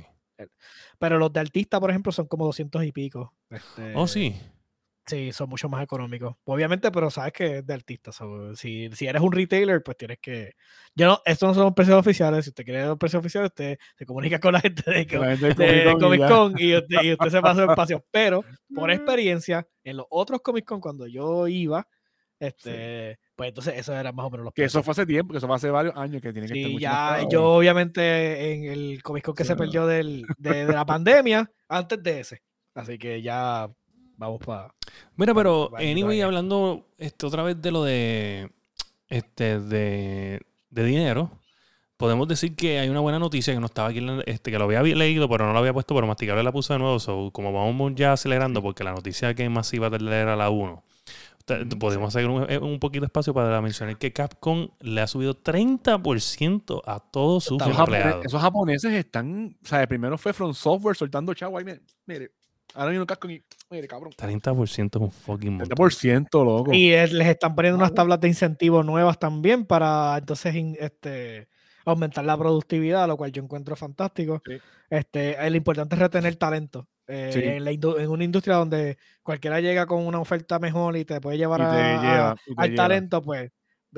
Pero los de artista, por ejemplo, son como 200 y pico.
oh,
Este,
sí.
Sí, son mucho más económicos. Obviamente, pero sabes que es de artista. so, si, si eres un retailer, pues tienes que. Yo no, estos no son precios oficiales. Si usted quiere los precios oficiales, usted se comunica con la gente de,
la gente de
de
Comic Con y.
Con usted, y usted se pasa el espacio. Pero por experiencia, en los otros Comic Con, cuando yo iba, este, pues entonces eso era más o menos los
Que eso
precios.
fue hace tiempo, que eso fue hace varios años que tiene que estar
Sí,
mucho más
ya yo obviamente en el Comic Con que
Sí,
se
no.
perdió del, de, de la pandemia, antes de ese. Así que ya vamos para.
Mira, pero
vale,
anyway, hablando este, otra vez de lo de este de, de dinero, podemos decir que hay una buena noticia que no estaba aquí, en la- este, que lo había leído, pero no lo había puesto, pero masticable la puse de nuevo. So, como vamos ya acelerando, porque la noticia que más iba a leer a la 1.
Mm,
Podemos hacer un, eh, un poquito de espacio para mencionar que Capcom le ha subido 30% a todos sus empleados.
esos japoneses están, o sea, primero fue From Software soltando chavo ahí, mire, mire, ahora viene un casco y, mire, cabrón,
30% es un fucking montón.
30% loco.
Y les están poniendo unas
Wow.
tablas de incentivos nuevas también para entonces in- este, aumentar la productividad, lo cual yo encuentro fantástico.
Sí.
Este, lo importante es retener talento. eh,
Sí.
en, la indu- en una industria donde cualquiera llega con una oferta mejor y te puede llevar
Y
a-
te
a-
lleva, y te
al
lleva.
talento, pues,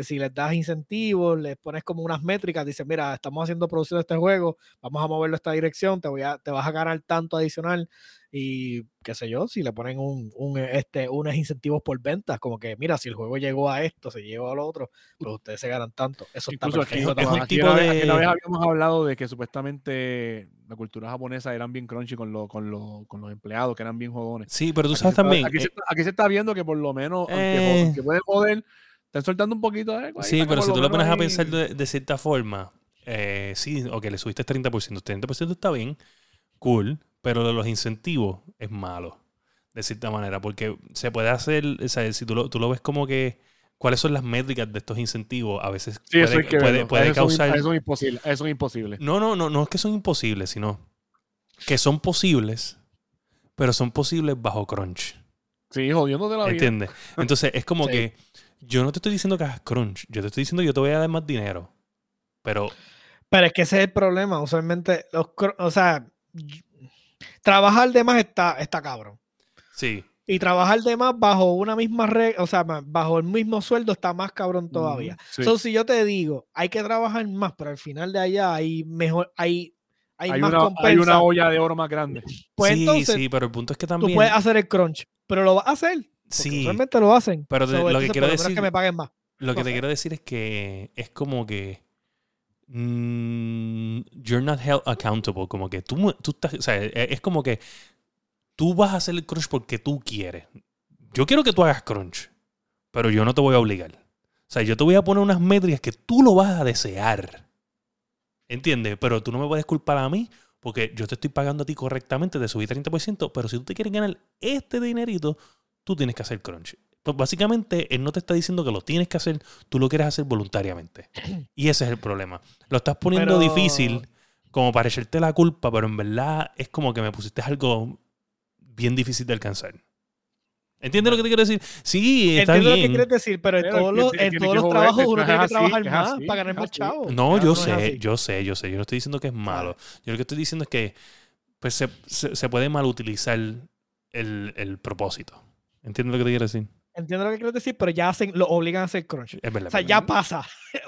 si les das incentivos, les pones como unas métricas, dices, mira, estamos haciendo producción de este juego, vamos a moverlo a esta dirección, te, voy a, te vas a ganar tanto adicional y qué sé yo, si le ponen un, un, este, unos incentivos por ventas, como que, mira, si el juego llegó a esto, se llegó a lo otro, pues ustedes se ganan tanto. Eso está
Incluso aquí,
perfecto.
es un
aquí
también.
tipo
vez-
de-
una vez habíamos hablado de que supuestamente la cultura japonesa eran bien crunchy con, lo- con, lo- con los empleados, que eran bien jodones.
Sí, pero tú
Aquí
sabes
se está-
también.
Aquí, se,
eh,
está- aquí se está viendo que por lo menos, aunque,
Eh.
joden- que pueden joder, están soltando un poquito de
Sí, pero si tú lo pones a pensar de, de cierta forma, eh, sí, ok, le subiste 30%, 30% está bien, cool, pero lo de los incentivos es malo, de cierta manera, porque se puede hacer, o sea, si tú lo, tú lo ves como que, ¿cuáles son las métricas de estos incentivos? A veces
Sí, eso
puede,
que
puede-
Eso
causar...
Eso es imposible. Eso es imposible.
No, no, no, no es que son imposibles, sino que son posibles, pero son posibles bajo crunch.
Sí, jodiéndote la vida.
¿Entiendes? Entonces es como
Sí.
que yo no te estoy diciendo que hagas crunch, yo te estoy diciendo que yo te voy a dar más dinero. Pero
Pero es que ese es el problema, usualmente, los, o sea, trabajar de más está, está cabrón.
sí,
Y trabajar de más bajo una misma regla, o sea, bajo el mismo sueldo está más cabrón todavía.
Ujú, sí.
So, si yo te digo, hay que trabajar más, pero al final de allá hay mejor, hay, hay,
Hay
más
una, hay
compensa,
una olla de oro más grande.
pues
sí,
entonces
sí, pero el punto es que
tú
también...
puedes hacer el crunch, pero lo vas a hacer.
Sí,
Usualmente lo hacen.
pero lo que quiero decir-
que me paguen más.
lo que te quiero decir es que es como que mm, you're not held accountable, como que tú, tú estás, o sea, es, es como que tú vas a hacer el crunch porque tú quieres. Yo quiero que tú hagas crunch, pero yo no te voy a obligar. O sea, yo te voy a poner unas métricas que tú lo vas a desear. ¿Entiendes? Pero tú no me puedes culpar a mí porque yo te estoy pagando a ti correctamente, te subí 30%, pero si tú te quieres ganar este dinerito, tú tienes que hacer crunch. Pues básicamente, él no te está diciendo que lo tienes que hacer, tú lo quieres hacer voluntariamente. Y ese es el problema. Lo estás poniendo
Pero-
difícil como para echarte la culpa, pero en verdad es como que me pusiste algo bien difícil de alcanzar. ¿Entiendes lo que te quiero decir? Sí, está
Entiendo lo que quieres decir, pero en
Pero
todos los, en todos los trabajos
no
uno tiene que
así,
trabajar más
así,
para ganar más chavos.
No, yo
no
sé, yo sé, yo sé. Yo no estoy diciendo que es malo. Yo lo que estoy diciendo es que pues, se, se, se puede mal utilizar el, el propósito. ¿Entiendes lo que te quiero decir?
Entiendo lo que quieres decir, pero ya hacen, lo obligan a hacer crunch.
Es verdad.
O sea, ya pasa.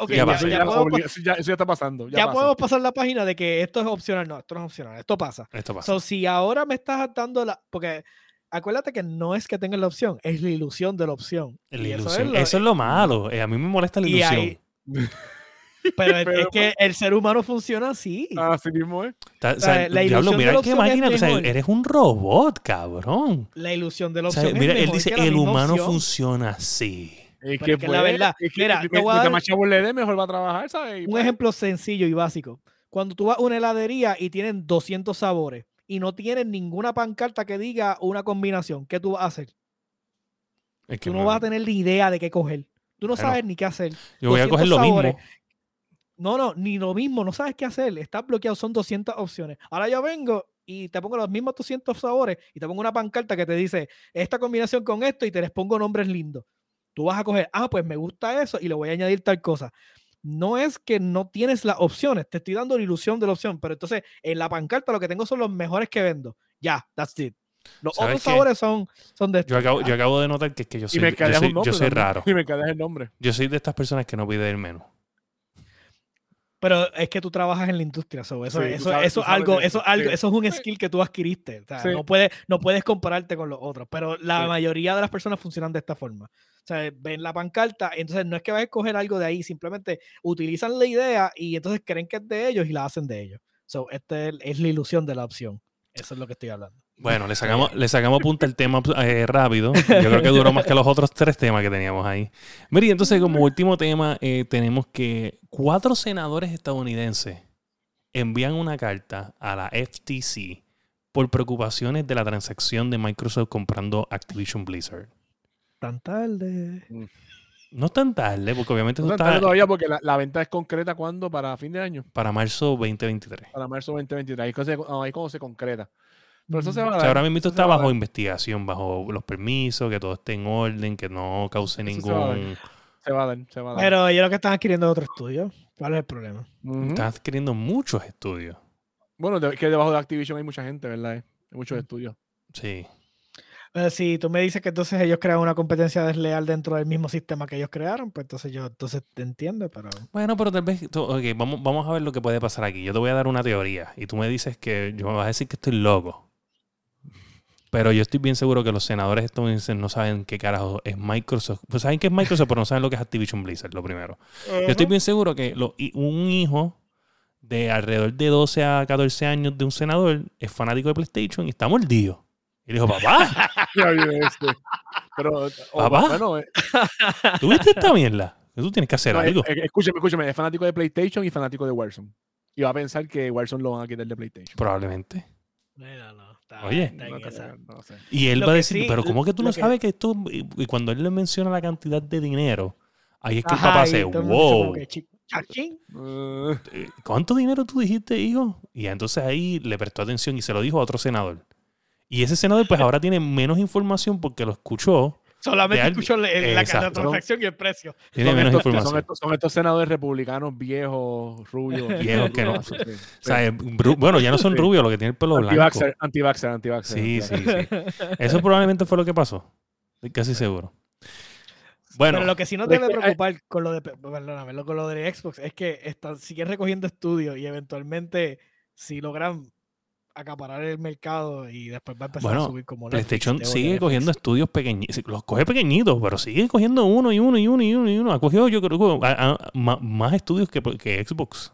Ya
eso ya- está pasando. Ya,
ya
pasa.
podemos pasar la página de que esto es opcional. No, esto no es opcional. Esto pasa.
Esto pasa.
So, si ahora me estás dando la. Porque acuérdate que no es que tengas la opción, es la ilusión de la opción.
La
Y
ilusión.
Eso
Eso
es lo,
lo, malo. Eh, a mí me molesta la
Y
ilusión.
ahí- pero es, que el ser humano funciona así.
Así mismo es.
O
sea, la
diablo,
de
mira
la
qué
opción es
máquina. o sea,
mejor.
eres un robot, cabrón.
La ilusión de la
O sea,
opción. es
mira, él dice,
la
el humano
opción.
funciona así.
Es
que la
pues,
verdad,
es que
mira, te
mientras
voy a dar-
más chavos le dé, mejor va a trabajar, ¿sabes? Y
Un
pues,
ejemplo sencillo y básico. Cuando tú vas a una heladería y tienen 200 sabores y no tienen ninguna pancarta que diga una combinación, ¿qué tú vas a hacer?
Es que
Tú no
me-
vas a tener ni idea de qué coger. Tú no
Bueno,
sabes ni qué hacer.
Yo voy a
200
coger lo
sabores.
mismo.
No, no, ni lo mismo, no sabes qué hacer. Estás bloqueado, son 200 opciones. Ahora yo vengo y te pongo los mismos 200 sabores y te pongo una pancarta que te dice esta combinación con esto y te les pongo nombres lindos. Tú vas a coger, ah, pues me gusta eso y le voy a añadir tal cosa. no es que no tienes las opciones, te estoy dando la ilusión de la opción, pero entonces en la pancarta lo que tengo son los mejores que vendo. Ya, that's it. Los
¿Sabes
otros
qué?
sabores son, son de
Yo
estos,
acabo, yo acabo de notar que, es que yo
Y
soy,
me
yo soy,
nombre.
yo soy
también.
raro.
Y me callas el nombre.
Yo soy de estas personas que no pide el menú.
Pero es que tú trabajas en la industria, so, eso,
Sí,
eso,
sabes-
eso, algo, eso,
eso,
algo,
sí.
eso es un skill que tú adquiriste. O sea,
Sí.
no, puedes, no puedes compararte con los otros, pero la
Sí.
mayoría de las personas funcionan de esta forma. O sea, ven la pancarta, entonces no es que vas a escoger algo de ahí, simplemente utilizan la idea y entonces creen que es de ellos y la hacen de ellos. So, esta es, es la ilusión de la opción. Eso es lo que estoy hablando.
Bueno, le sacamos, le sacamos punta el tema eh, rápido. Yo creo que duró más que los otros tres temas que teníamos ahí. Mira, y entonces como último tema eh, tenemos que cuatro senadores estadounidenses envían una carta a la FTC por preocupaciones de la transacción de Microsoft comprando Activision Blizzard.
Tan tarde.
No es tan tarde, porque obviamente
No tan tarde
está
todavía porque la, la venta es concreta cuando para fin de año,
para marzo 2023.
para marzo 2023. Ahí, es cuando se- ahí cuando se concreta. Pero eso se va a
O
dar.
sea, ahora mismo está bajo
dar,
investigación, bajo los permisos, que todo esté en orden, que no cause
Eso
ningún...
Se va a dar, se va a dar.
Pero ellos lo que están adquiriendo es otro estudio. ¿Cuál es el problema?
Están adquiriendo muchos estudios.
Bueno, de- que debajo de Activision hay mucha gente, ¿verdad? Hay muchos estudios.
Sí.
Eh, si tú me dices que entonces ellos crean una competencia desleal dentro del mismo sistema que ellos crearon, pues entonces yo entonces te entiendo, pero
Bueno, pero tal vez, tú- ok, vamos, vamos a ver lo que puede pasar aquí. Yo te voy a dar una teoría y tú me dices que, yo me vas a decir que estoy loco. Pero yo estoy bien seguro que los senadores estadounidenses no saben qué carajo es Microsoft. Pues saben qué es Microsoft, pero no saben lo que es Activision Blizzard, lo primero. Yo estoy bien seguro que lo- y un hijo de alrededor de 12 a 14 años de un senador es fanático de PlayStation y está mordido. Y le dijo, papá,
este. Pero,
Papá.
bueno, eh,
¿tú viste esta mierda? Tú tienes que hacer
no,
algo.
eh, escúchame, escúchame. Es fanático de PlayStation y fanático de Warzone. Y va a pensar que Warzone lo van a quitar de PlayStation.
Probablemente.
Mira, no, está-
Oye.
está en
No
esa.
creo, no sé.
Y él
Lo
va a decir,
sí,
pero ¿cómo que tú no
que-
sabes que esto... Y y cuando él le menciona la cantidad de dinero, ahí es que el papá hace, wow.
Eh,
eh, ¿cuánto dinero tú dijiste, hijo? Y entonces ahí le prestó atención y se lo dijo a otro senador. Y ese senador pues ahora tiene menos información porque lo escuchó,
Solamente escucho la, la transacción y el precio.
tiene
son,
menos
estos, son,
información.
estos, son estos senadores republicanos viejos, rubios.
Viejos que no- O sea, eh, bueno, ya no son rubios, lo que tiene el pelo blanco.
Antivaxer, antivaxer, antivaxer.
Sí, sí, sí. Eso probablemente fue lo que pasó. Estoy casi seguro. Bueno,
Pero lo que sí no debe
que hay-
preocupar con lo de perdóname, lo- con lo de Xbox es que están, siguen recogiendo estudios y eventualmente si logran acaparar el mercado y después va a empezar
Bueno,
a subir como Netflix,
PlayStation sigue cogiendo estudios pequeñitos. Los coge pequeñitos, pero sigue cogiendo uno y uno y uno y uno y uno. Ha cogido, yo creo, a- a- ma- más estudios que, que Xbox.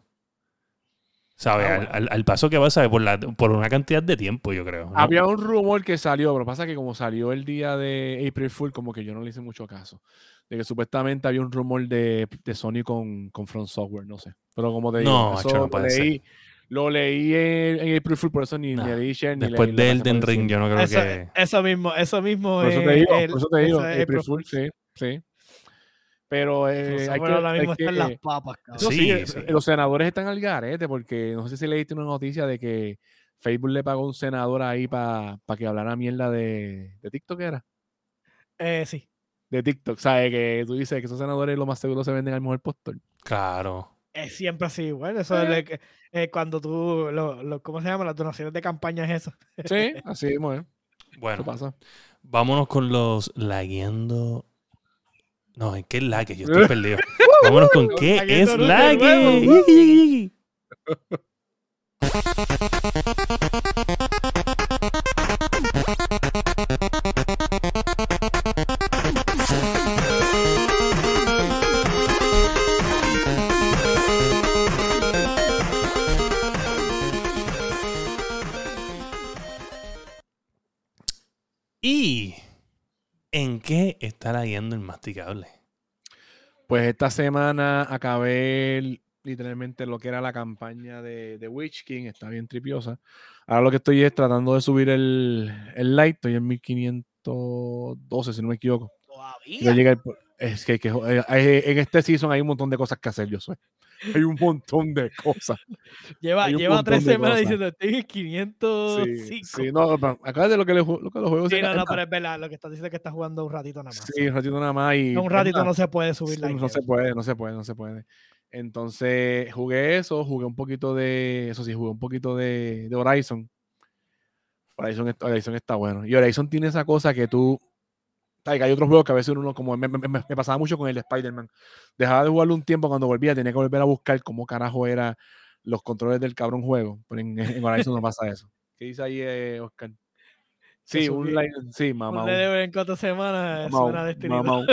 ¿Sabes?
Ah,
Al-
bueno.
al, al paso que va, ¿sabes? Por, la, por una cantidad de tiempo, yo creo. ¿no?
Había un rumor que salió, pero pasa que como salió el día de April Fool, como que yo no le hice mucho caso. De que supuestamente había un rumor de, de Sony con, con Front Software, no sé. Pero como te digo,
No,
eso
no
leí, lo leí en, en April Fool, por eso ni,
Nah,
ni leí share, ni
Después
leí
de Elden Ring, yo no creo
Eso,
que...
eso mismo, eso mismo
Por eso te digo,
el-
por eso te digo,
eso es
April Fool, sí, sí. Pero eh, hay que,
ahora
hay
mismo están
que-
las papas, cabrón.
Eso sí,
Sí,
eh,
sí.
los senadores están al garete porque no sé si leíste una noticia de que Facebook le pagó a un senador ahí para que hablara mierda de, de TikTok, ¿era?
Eh, sí.
De TikTok, ¿sabes? Que tú dices que esos senadores lo más seguro se venden al mejor postor.
Claro.
Es siempre así igual. Eso es que, eh, cuando tú, lo, lo- ¿cómo se llama? Las donaciones de campaña es eso.
Sí, así mismo, ¿eh? Eso
Bueno,
pasa.
vámonos con los lagueando... No, ¿en qué lague? Yo estoy perdido. Vámonos con qué es lague. qué está lagueando el masticable?
Pues esta semana acabé el- literalmente lo que era la campaña de, de Witch King, está bien tripiosa. Ahora lo que estoy es tratando de subir el, el light, estoy en 1512, si no me equivoco. Ya
Todavía.
po- es que, que, eh, hay- en este season hay un montón de cosas que hacer, yo soy. Hay un montón de cosas.
Lleva, lleva tres semanas diciendo estoy en
Sí,
505.
sí, no, pero acá de lo que, le lo que los juegos
Sí, no, no, pero es verdad, lo que estás diciendo es que estás jugando un ratito nada más.
Sí, un ratito nada más y
No, un ratito no se puede
sí,
subir la
no se puede, no se puede, no se puede. Entonces jugué eso, jugué un poquito de. Eso sí, jugué un poquito de, de Horizon. Horizon, Horizon está bueno. Y Horizon tiene esa cosa que tú. Hay otros juegos que a veces uno, como me, me- me- me pasaba mucho con el de Spider-Man. Dejaba de jugarlo un tiempo cuando volvía, tenía que volver a buscar cómo carajo eran los controles del cabrón juego. Pero en, en Horizon no pasa eso. ¿Qué dice ahí, eh, Oscar? Sí, un like, sí, mamá.
Un en cuatro semanas
mamau,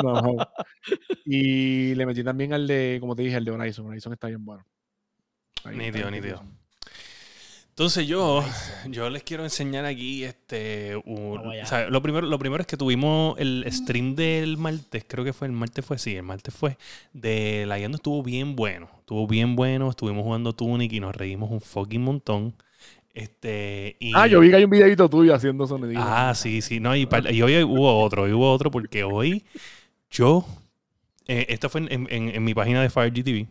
mamau. Y le metí también al de, como te dije, al de Horizon. Horizon está bien bueno. Ahí está,
Nítido,
ahí
nítido. Entonces yo, yo les quiero enseñar aquí este un-
Vamos allá.
o sea, lo primero lo primero es que tuvimos el stream del martes, creo que fue el martes fue sí, el martes fue de la Yendo estuvo bien bueno, estuvo bien bueno, estuvimos jugando Tunic y nos reímos un fucking montón. Este y
Ah, yo vi que hay un videito tuyo haciendo soniditos.
Ah, sí, sí, no, y, hoy hubo otro, hoy hubo otro porque hoy yo, eh, esto fue en, en- en- en mi página de Fire GTV,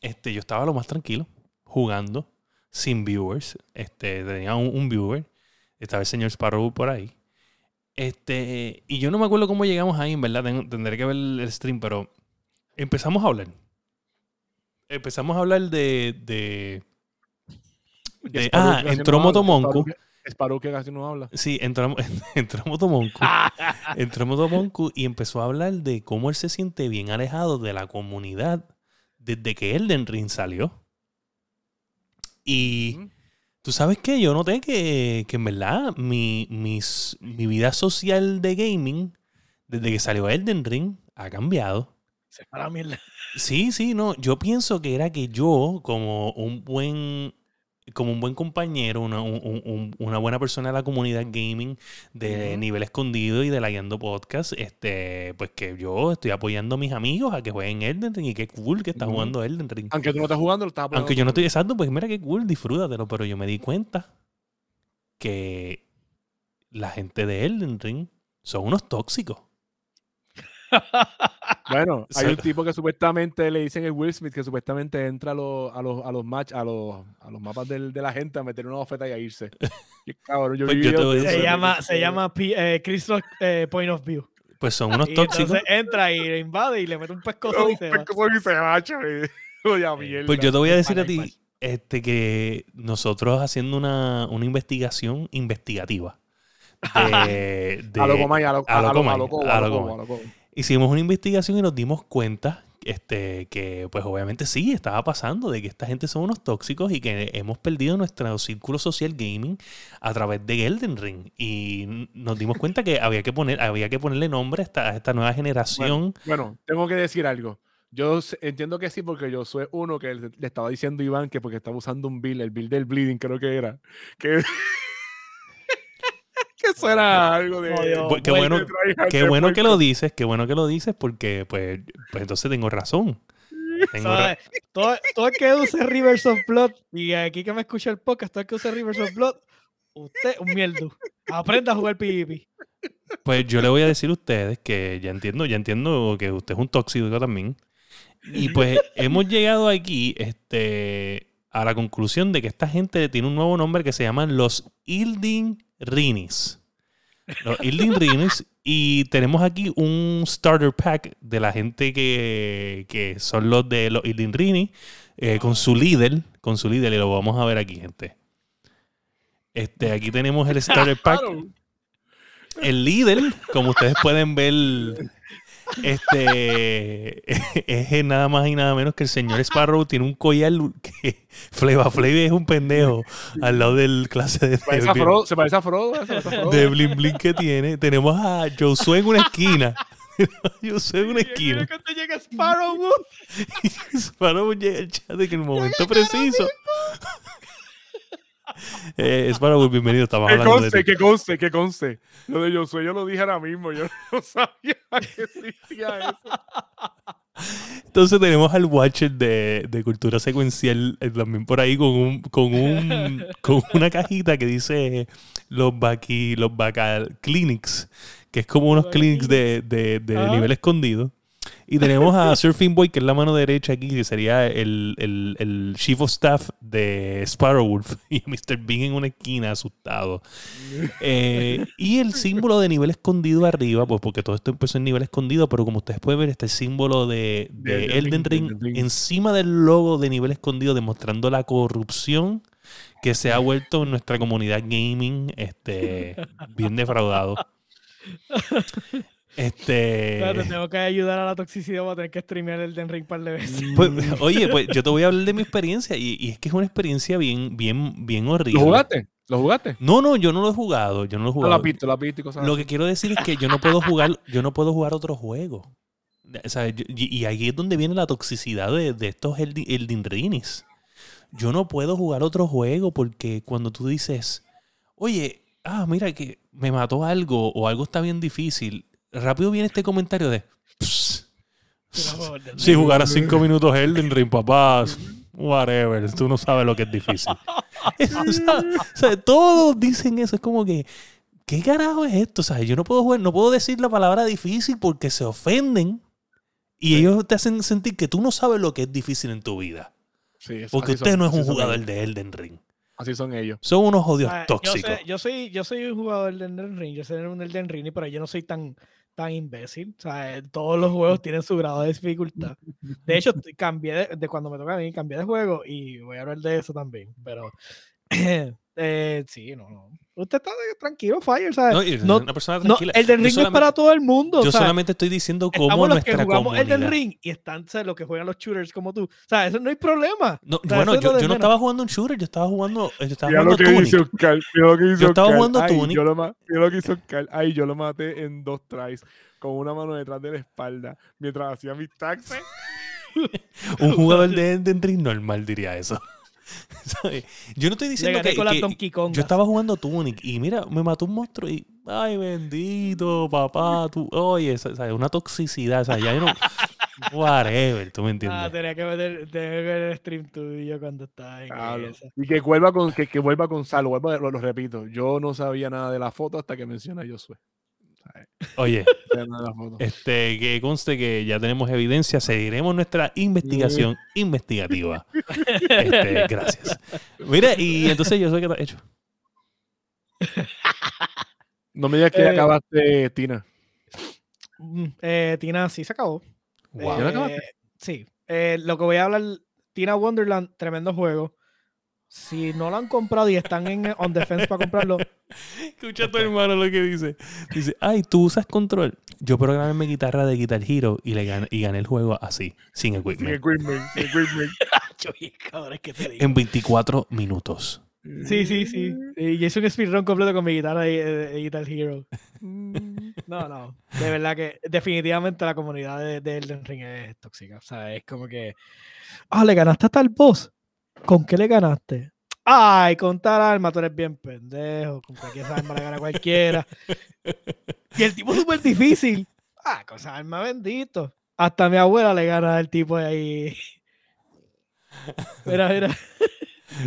este, yo estaba lo más tranquilo, jugando, sin viewers, este, tenía un, un viewer, estaba el señor Sparrow por ahí, este, y yo no me acuerdo cómo llegamos ahí, en verdad, tengo- tendré que ver el, stream, pero empezamos a hablar. Empezamos a hablar de... de,
Que
de-
Sparrow
ah,
no
entró
habla,
Motomonku.
Sparrow que- casi no habla.
Sí, entró, entró Motomonku. entró Motomonku y empezó a hablar de cómo él se siente bien alejado de la comunidad desde que Elden Ring salió. Y tú sabes que yo noté que, que en verdad mi, mis- mi vida social de gaming, desde que salió Elden Ring, ha cambiado.
Se fue a la mierda.
Sí, sí, no. Yo pienso que era que yo, como un buen, como un buen compañero, una, un- un- un- una buena persona de la comunidad gaming de nivel escondido y de la Guiando Podcast, este, pues que yo estoy apoyando a mis amigos a que jueguen Elden Ring y qué cool que está jugando Elden Ring.
Aunque tú no estés jugando, lo estás apoyando
Aunque yo no estoy exacto, pues mira qué cool, disfrútatelo. Pero yo me di cuenta que la gente de Elden Ring son unos tóxicos.
Bueno, hay un tipo que supuestamente le dicen el Will Smith que supuestamente entra a los, a los, a los match, a los, a los mapas del- de la gente a meter una bofeta y a irse. Y, cabrón, yo
Pues yo te
videos
voy a
de
decir-
Se llama,
de-
se llama eh, Chris Rock eh, Point of View.
Pues son unos
Y
tóxicos.
entonces entra y le invade y le mete un pescozo y se va.
Oye, a mierda.
Pues yo te voy a decir a ti este, que nosotros haciendo una, una investigación investigativa. De, de-
a lo Comay, a lo
a lo
a lo-
Comay,
a lo
a
a
lo hicimos una investigación y nos dimos cuenta este, que, pues obviamente sí, estaba pasando de que esta gente son unos tóxicos y que hemos perdido nuestro círculo social gaming a través de Elden Ring. Y nos dimos cuenta que había que, poner, había que ponerle nombre a esta, esta nueva generación.
Bueno, tengo que decir algo. Yo entiendo que sí, porque yo soy uno que le, estaba diciendo a Iván que porque estaba usando un bill, el bill del bleeding, creo que era. que eso era algo de.
Dios.
Pues, qué
Bueno,
qué bueno que lo dices, qué bueno que lo dices porque pues, pues entonces tengo razón. Tengo ra-.
Todo, todo el que use Rivers of Blood y aquí que me escucha el podcast, todo el que use Rivers of Blood, usted un mierdo. Aprenda a jugar PvP.
Pues yo le voy a decir a ustedes que ya entiendo, ya entiendo que usted es un tóxico también. Y pues hemos llegado aquí este, a la conclusión de que esta gente tiene un nuevo nombre que se llaman los Ilding Rinis. Los Ilding Rinis. Y tenemos aquí un starter pack de la gente que, que son los de los Ilding Rinis eh, con su líder, con su líder, y lo vamos a ver aquí, gente. Este, aquí tenemos el starter pack. El líder, como ustedes pueden ver, este es nada más y nada menos que el señor Sparrow tiene un collar que Fleva Flav es un pendejo al lado del clase de,
Se parece a
de,
Frodo, se parece a Frodo, se parece a Frodo.
de Bling Bling que tiene. Tenemos a Josué en una esquina. Josué en una esquina.
te llega Sparrow,
Sparrow llega al chat en el momento preciso. Eh, Sparrow, bienvenido. Estamos
Que
hablando de
conste,
ti.
que conste, que conste. Lo de Josué yo lo dije ahora mismo. Yo no sabía que existía eso.
Entonces tenemos al Watcher de, de cultura secuencial eh, también por ahí con un, con un con una cajita que dice los Baki, los Baca Clinics, que es como unos clinics de, de- de nivel escondido. Y tenemos a Surfing Boy, que es la mano derecha aquí, que sería el, el, el Chief of Staff de Sparrowwolf. Y Mr. Bean en una esquina, asustado. Eh, y el símbolo de nivel escondido arriba, pues porque todo esto empezó en nivel escondido, pero como ustedes pueden ver, está el símbolo de, de
De Elden
Elden
Ring,
Ring
Elden Ring.
encima del logo de nivel escondido, demostrando la corrupción que se ha vuelto en nuestra comunidad gaming este, bien defraudado. Este.
Espérate, tengo que ayudar a la toxicidad, voy a tener que streamear el Den Ring un par de veces.
Pues, oye, pues yo te voy a hablar de mi experiencia y, y es que es una experiencia bien, bien, bien horrible.
¿Lo jugaste? ¿Lo jugaste?
No, no, yo no lo he jugado. Yo no lo he
No
jugado.
la pista, la pista y cosas
Lo
así.
que quiero decir es que yo no puedo jugar, yo no puedo jugar otro juego. O sea, yo- y, ahí es donde viene la toxicidad de, de estos Elden, Elden Rings. Yo no puedo jugar otro juego porque cuando tú dices, oye, ah, mira que me mató algo o algo está bien difícil, rápido viene este comentario de, "Pss, si jugaras cinco minutos Elden Ring, papá, whatever, tú no sabes lo que es difícil. o, sea, o sea, todos dicen eso, es como que, ¿qué carajo es esto? O sea, yo no puedo jugar, no puedo decir la palabra difícil porque se ofenden y
Sí.
ellos te hacen sentir que tú no sabes lo que es difícil en tu vida.
Sí, eso-
Porque usted
son-
no es un jugador
ellos.
de Elden Ring.
Así son ellos.
Son unos odios
Ah, yo,
tóxicos.
sé- yo soy, yo soy un jugador del Elden Ring, yo soy un Elden Ring, pero yo no soy tan, tan imbécil. O sea, eh, todos los juegos tienen su grado de dificultad. De hecho, cambié de, de cuando me toca a mí, cambié de juego y voy a hablar de eso también. Pero eh, sí, no, no. Usted está tranquilo, Fire, ¿sabes?
No, es
No,
una persona
no,
tranquila.
Elden
Yo
Ring no es para todo el mundo.
Yo solamente estoy diciendo cómo
Estamos los que
nuestra
jugamos
comunidad...
Elden Ring y están ¿sabes? los que juegan los shooters como tú. O sea, eso no hay problema.
No, bueno, yo, no estaba jugando un shooter, yo estaba jugando, yo estaba
Mira lo
jugando
que
Tunic.
hizo Oscar. Mira lo que hizo
Yo estaba
Oscar.
jugando
Ay,
Tunic.
Yo lo, mira lo que hizo Oscar. Ay, yo lo maté en dos tries. Con una mano detrás de la espalda. Mientras hacía mis taxes.
Un jugador de Elden Ring normal diría eso. ¿Sabes? Yo no estoy diciendo que, que- yo estaba jugando Tunic y mira, me mató un monstruo y ay bendito, papá, tú, oye, una toxicidad, o sea, ya yo no whatever, tú me entiendes.
Ah, tenía que meter, tenía que ver el stream tuyo cuando estaba en esa.
Y que vuelva con, que, que vuelva con Salo. Vuelva, lo, lo repito. Yo no sabía nada de la foto hasta que menciona a Josué.
Oye, este que conste que ya tenemos evidencia, seguiremos nuestra investigación investigativa. Este, gracias. Mira, y entonces yo sé que te has hecho.
No me digas que
Eh,
acabaste, Tina.
Mm, eh, Tina sí se acabó.
Wow.
¿Ya lo
Eh,
acabaste?
sí. Eh, lo que voy a hablar, Tina Wonderland, tremendo juego. Si no lo han comprado y están en On Defense para comprarlo,
Escucha a tu hermano lo que dice. Dice, ay, tú usas control. Yo programé mi guitarra de Guitar Hero y, le gané, y gané el juego así, sin
Sin
equipment,
equipment, sin equipment.
yo, cabrón, te digo.
en 24 minutos.
Sí, sí, sí. Y hice un speedrun completo con mi guitarra de, de- de Guitar Hero.
Mm.
No, no. De verdad que definitivamente la comunidad de, de Elden Ring es tóxica. O sea, es como que. Ah, le ganaste hasta el boss. ¿Con qué le ganaste? Ay, con tal arma, tú eres bien pendejo. Con cualquier arma le gana cualquiera. Y el tipo es súper difícil. Ah, con esa arma bendito. Hasta mi abuela le gana al tipo de ahí. Mira, mira.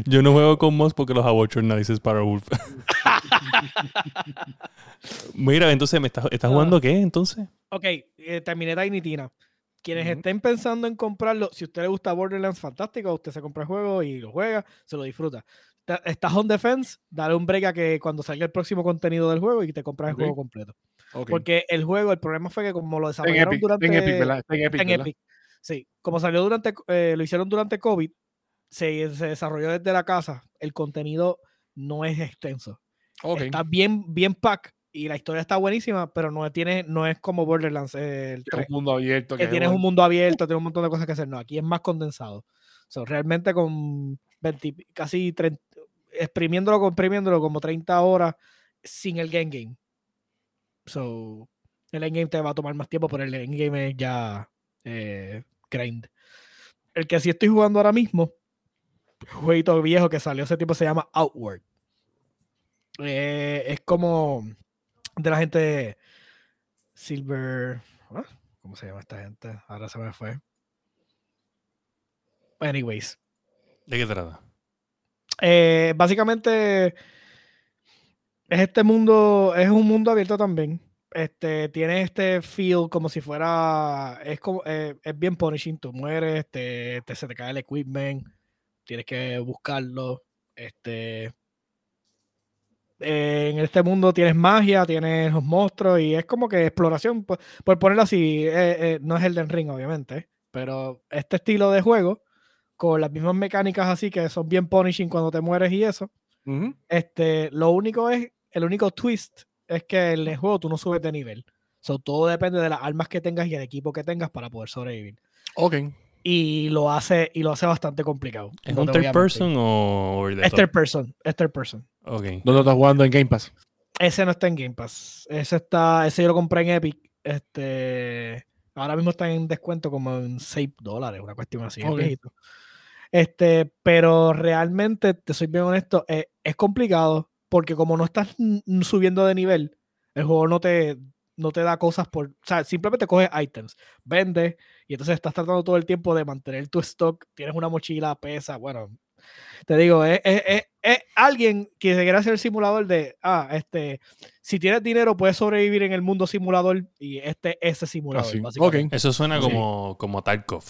Yo no juego con Moss porque los abochorna, dice Sparrowwolf. Mira, entonces, ¿me estás,
Ah.
jugando qué entonces?
Ok, eh, terminé Tiny Quienes estén pensando en comprarlo, si a usted le gusta Borderlands, fantástico, usted se compra el juego y lo juega, se lo disfruta. Ta- Estás on defense, dale un break a que cuando salga el próximo contenido del juego y te compras el juego completo. Porque el juego, el problema fue que como lo
en
desarrollaron durante...
en Epic, ¿verdad? Está en Epic,
está en
¿verdad?
Epic. Sí, como salió durante, eh, lo hicieron durante COVID, se, se desarrolló desde la casa, el contenido no es extenso. Está bien, bien pack y la historia está buenísima, pero no tiene, no es como Borderlands eh, el
Es
3
un mundo abierto.
que
es
tienes un mundo abierto, tienes un montón de cosas que hacer. No, aquí es más condensado. So, realmente con 20 casi 30, exprimiéndolo, comprimiéndolo como 30 horas sin el game game. So, el endgame te va a tomar más tiempo, pero el endgame es ya eh, grind. El que sí estoy jugando ahora mismo, un jueguito viejo que salió ese tipo se llama Outward. Eh, es como de la gente de Silver. ¿ah? ¿Cómo se llama esta gente? Ahora se me fue. Anyways.
¿De qué trata?
eh, básicamente es este mundo, es un mundo abierto también. este, tiene este feel como si fuera. Es, como, eh, es bien punishing. Tú mueres, te, te- se te cae el equipment, tienes que buscarlo. Este. Eh, en este mundo tienes magia, tienes los monstruos y es como que exploración. Por, por ponerlo así, eh, eh, no es el del ring, obviamente, pero este estilo de juego, con las mismas mecánicas así que son bien punishing cuando te mueres y eso. Este, lo único es, el único twist es que en el juego tú no subes de nivel. So, todo depende de las armas que tengas y el equipo que tengas para poder sobrevivir.
Ok.
Y lo hace, y lo hace bastante complicado.
¿Es
no
un third person o
Es third person, es third person.
¿Dónde estás jugando en Game Pass?
Ese no está en Game Pass. Ese está, ese yo lo compré en Epic. Este, ahora mismo está en descuento como en 6 dólares, una cuestión así. es
Ok.
viejito. Este, pero realmente, te soy bien honesto, eh, es complicado porque como no estás subiendo de nivel, el juego no te, no te da cosas por, o sea, simplemente coges items, vendes y entonces estás tratando todo el tiempo de mantener tu stock, tienes una mochila, pesa, bueno, te digo, es, es- es- es alguien que se quiere hacer el simulador de, ah, este, si tienes dinero puedes sobrevivir en el mundo simulador y este es ese simulador.
Así.
básicamente.
Eso suena
Sí.
como, como Tarkov.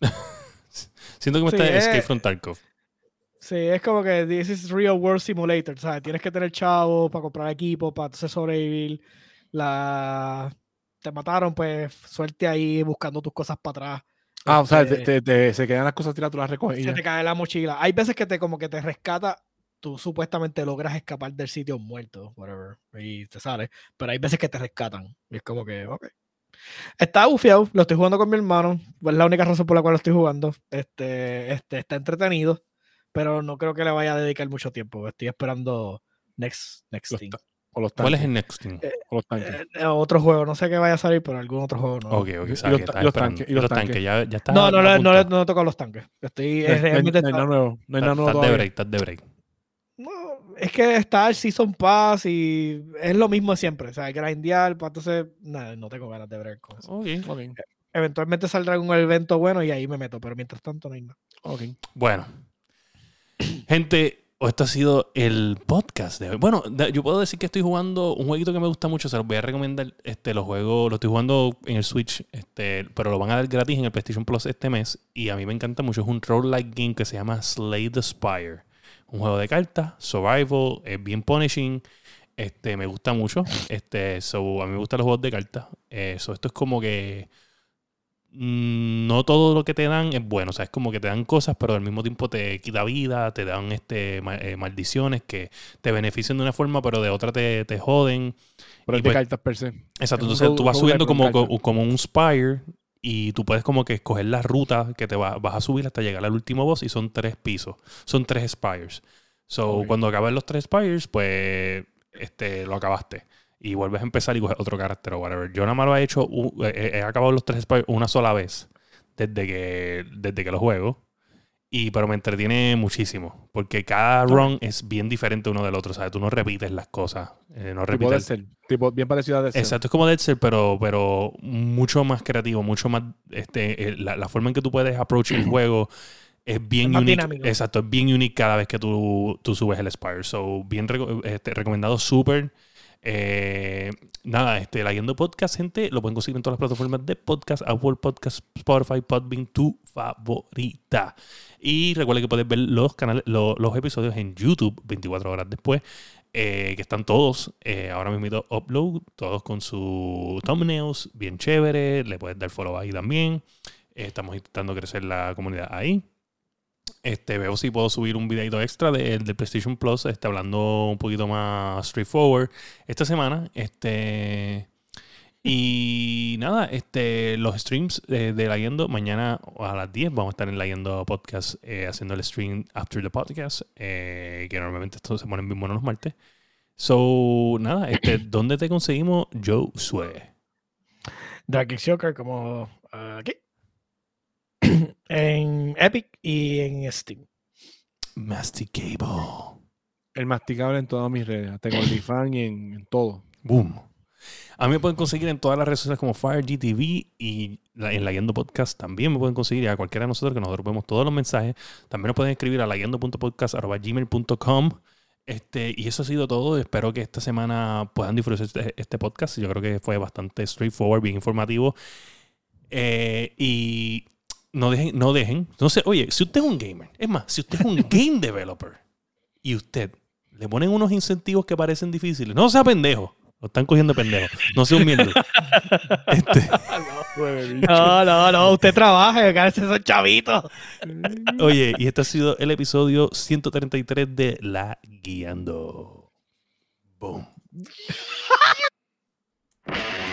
Siento que me
Sí,
está
eh.
Escape from Tarkov.
Sí, es como que this is real world simulator, ¿sabes? Tienes que tener chavo para comprar equipo, para entonces sobrevivir. La... Te mataron, pues suerte ahí buscando tus cosas para atrás.
Ah, o sea, te-
Este,
te- te- se quedan las cosas tiradas, tú las recoges
se
ya.
te cae la mochila. Hay veces que te como que te rescata, tú supuestamente logras escapar del sitio muerto, whatever, y te sale. Pero hay veces que te rescatan. Y es como que, ok. Está bufiado, lo estoy jugando con mi hermano. Es la única razón por la cual lo estoy jugando. Este, este, está entretenido, pero no creo que le vaya a dedicar mucho tiempo. Estoy esperando next, next
Los
thing.
O los
¿Cuál es el next thing?
o los tanques.
Eh, eh, otro juego, no sé qué vaya a salir, pero algún otro juego no.
Ok, ok,
y los ta-
estás
y los tanques,
Y los tanques, ya, ya está.
No, no, no, no he tocado los tanques. Estoy
No hay-
eh,
no hay-
realmente
no hay
está-
nada nuevo. No hay nada
Estás
nuevo
de
todavía.
break, estás de break.
No, es que está el Season Pass y es lo mismo de siempre. O sea, grindear, pues entonces, nada, no tengo ganas de ver con eso.
Ok.
Ok,
Eventualmente saldrá un evento bueno y ahí me meto, pero mientras tanto no hay nada.
ok.
Bueno, gente, esto ha sido el podcast de hoy. Bueno, yo puedo decir que estoy jugando un jueguito que me gusta mucho, se los voy a recomendar. Este, los juegos, lo estoy jugando en el Switch, este, pero lo van a dar gratis en el PlayStation Plus este mes. Y a mí me encanta mucho. Es un roguelike game que se llama Slay the Spire. Un juego de cartas, survival, es bien punishing. Este, me gusta mucho. Este, so, a mí me gustan los juegos de cartas. Eh, esto es como que no todo lo que te dan es bueno. O sea, es como que te dan cosas, pero al mismo tiempo te quita vida, te dan este eh, maldiciones que te benefician de una forma, pero de otra te, te joden.
Pero de
pues-
cartas per se.
Exacto.
Es
Entonces tú vas subiendo como, como un spire y tú puedes como que escoger la ruta que te va- vas a subir hasta llegar al último boss y son tres pisos. Son tres spires. So, cuando acabas los tres spires, pues este, lo acabaste. Y vuelves a empezar y coges otro carácter o whatever. Yo nada más lo he hecho, u- he, he acabado los tres spires una sola vez desde que, desde que lo juego. Y, pero me entretiene muchísimo. Porque cada run es bien diferente uno del otro. ¿sabes? Tú no repites las cosas. eh, no
Tipo
repites
Dead Cell. Tipo, bien parecido a Dead Cell.
Exacto, es como Dead Cell, pero, pero mucho más creativo, mucho más. Este, eh, la, la forma en que tú puedes approach el juego es bien
Es
unique. Exacto, es bien unique cada vez que tú, tú subes el Spire. So, bien este, recomendado, súper. Eh, nada, este, la Yendo Podcast, gente, lo pueden conseguir en todas las plataformas de podcast, Apple Podcast, Spotify, Podbean, tu favorita. Y recuerda que puedes ver los canales, lo- los episodios en YouTube 24 horas después, eh, que están todos eh, ahora mismo upload, todos con sus thumbnails, bien chévere. Le puedes dar follow ahí también. Eh, estamos intentando crecer la comunidad ahí. Este, veo si puedo subir un videito extra de, de PlayStation Plus, este, hablando un poquito más straightforward esta semana. Este. Y nada, este, los streams eh, de La Yendo, mañana a las 10 vamos a estar en La Yendo Podcast eh, haciendo el stream after the podcast, eh, que normalmente esto se ponen bien buenos los martes. So, nada, este, ¿dónde te conseguimos Joe Sue?
Dark X Joker como ah, aquí. en Epic y en Steam.
Masticable.
El masticable en todas mis redes. Tengo OnlyFans y en, en todo.
Boom. A mí me pueden conseguir en todas las redes sociales como FireGTV y la- en Layendo Podcast también me pueden conseguir y a cualquiera de nosotros que nosotros vemos todos los mensajes. También nos pueden escribir a layendo.podcast.gmail.com Este, y eso ha sido todo. Espero que esta semana puedan disfrutar este, este podcast. Yo creo que fue bastante straightforward, bien informativo. Eh, y no dejen, no dejen. Entonces, oye, si usted es un gamer, es más, si usted es un game developer y usted le ponen unos incentivos que parecen difíciles, no sea pendejo. Lo están cogiendo pendejo. No sea un mierda. Este,
No, no, no, usted trabaja, gánese esos chavitos.
oye, y este ha sido el episodio 133 de La Guiando. Boom.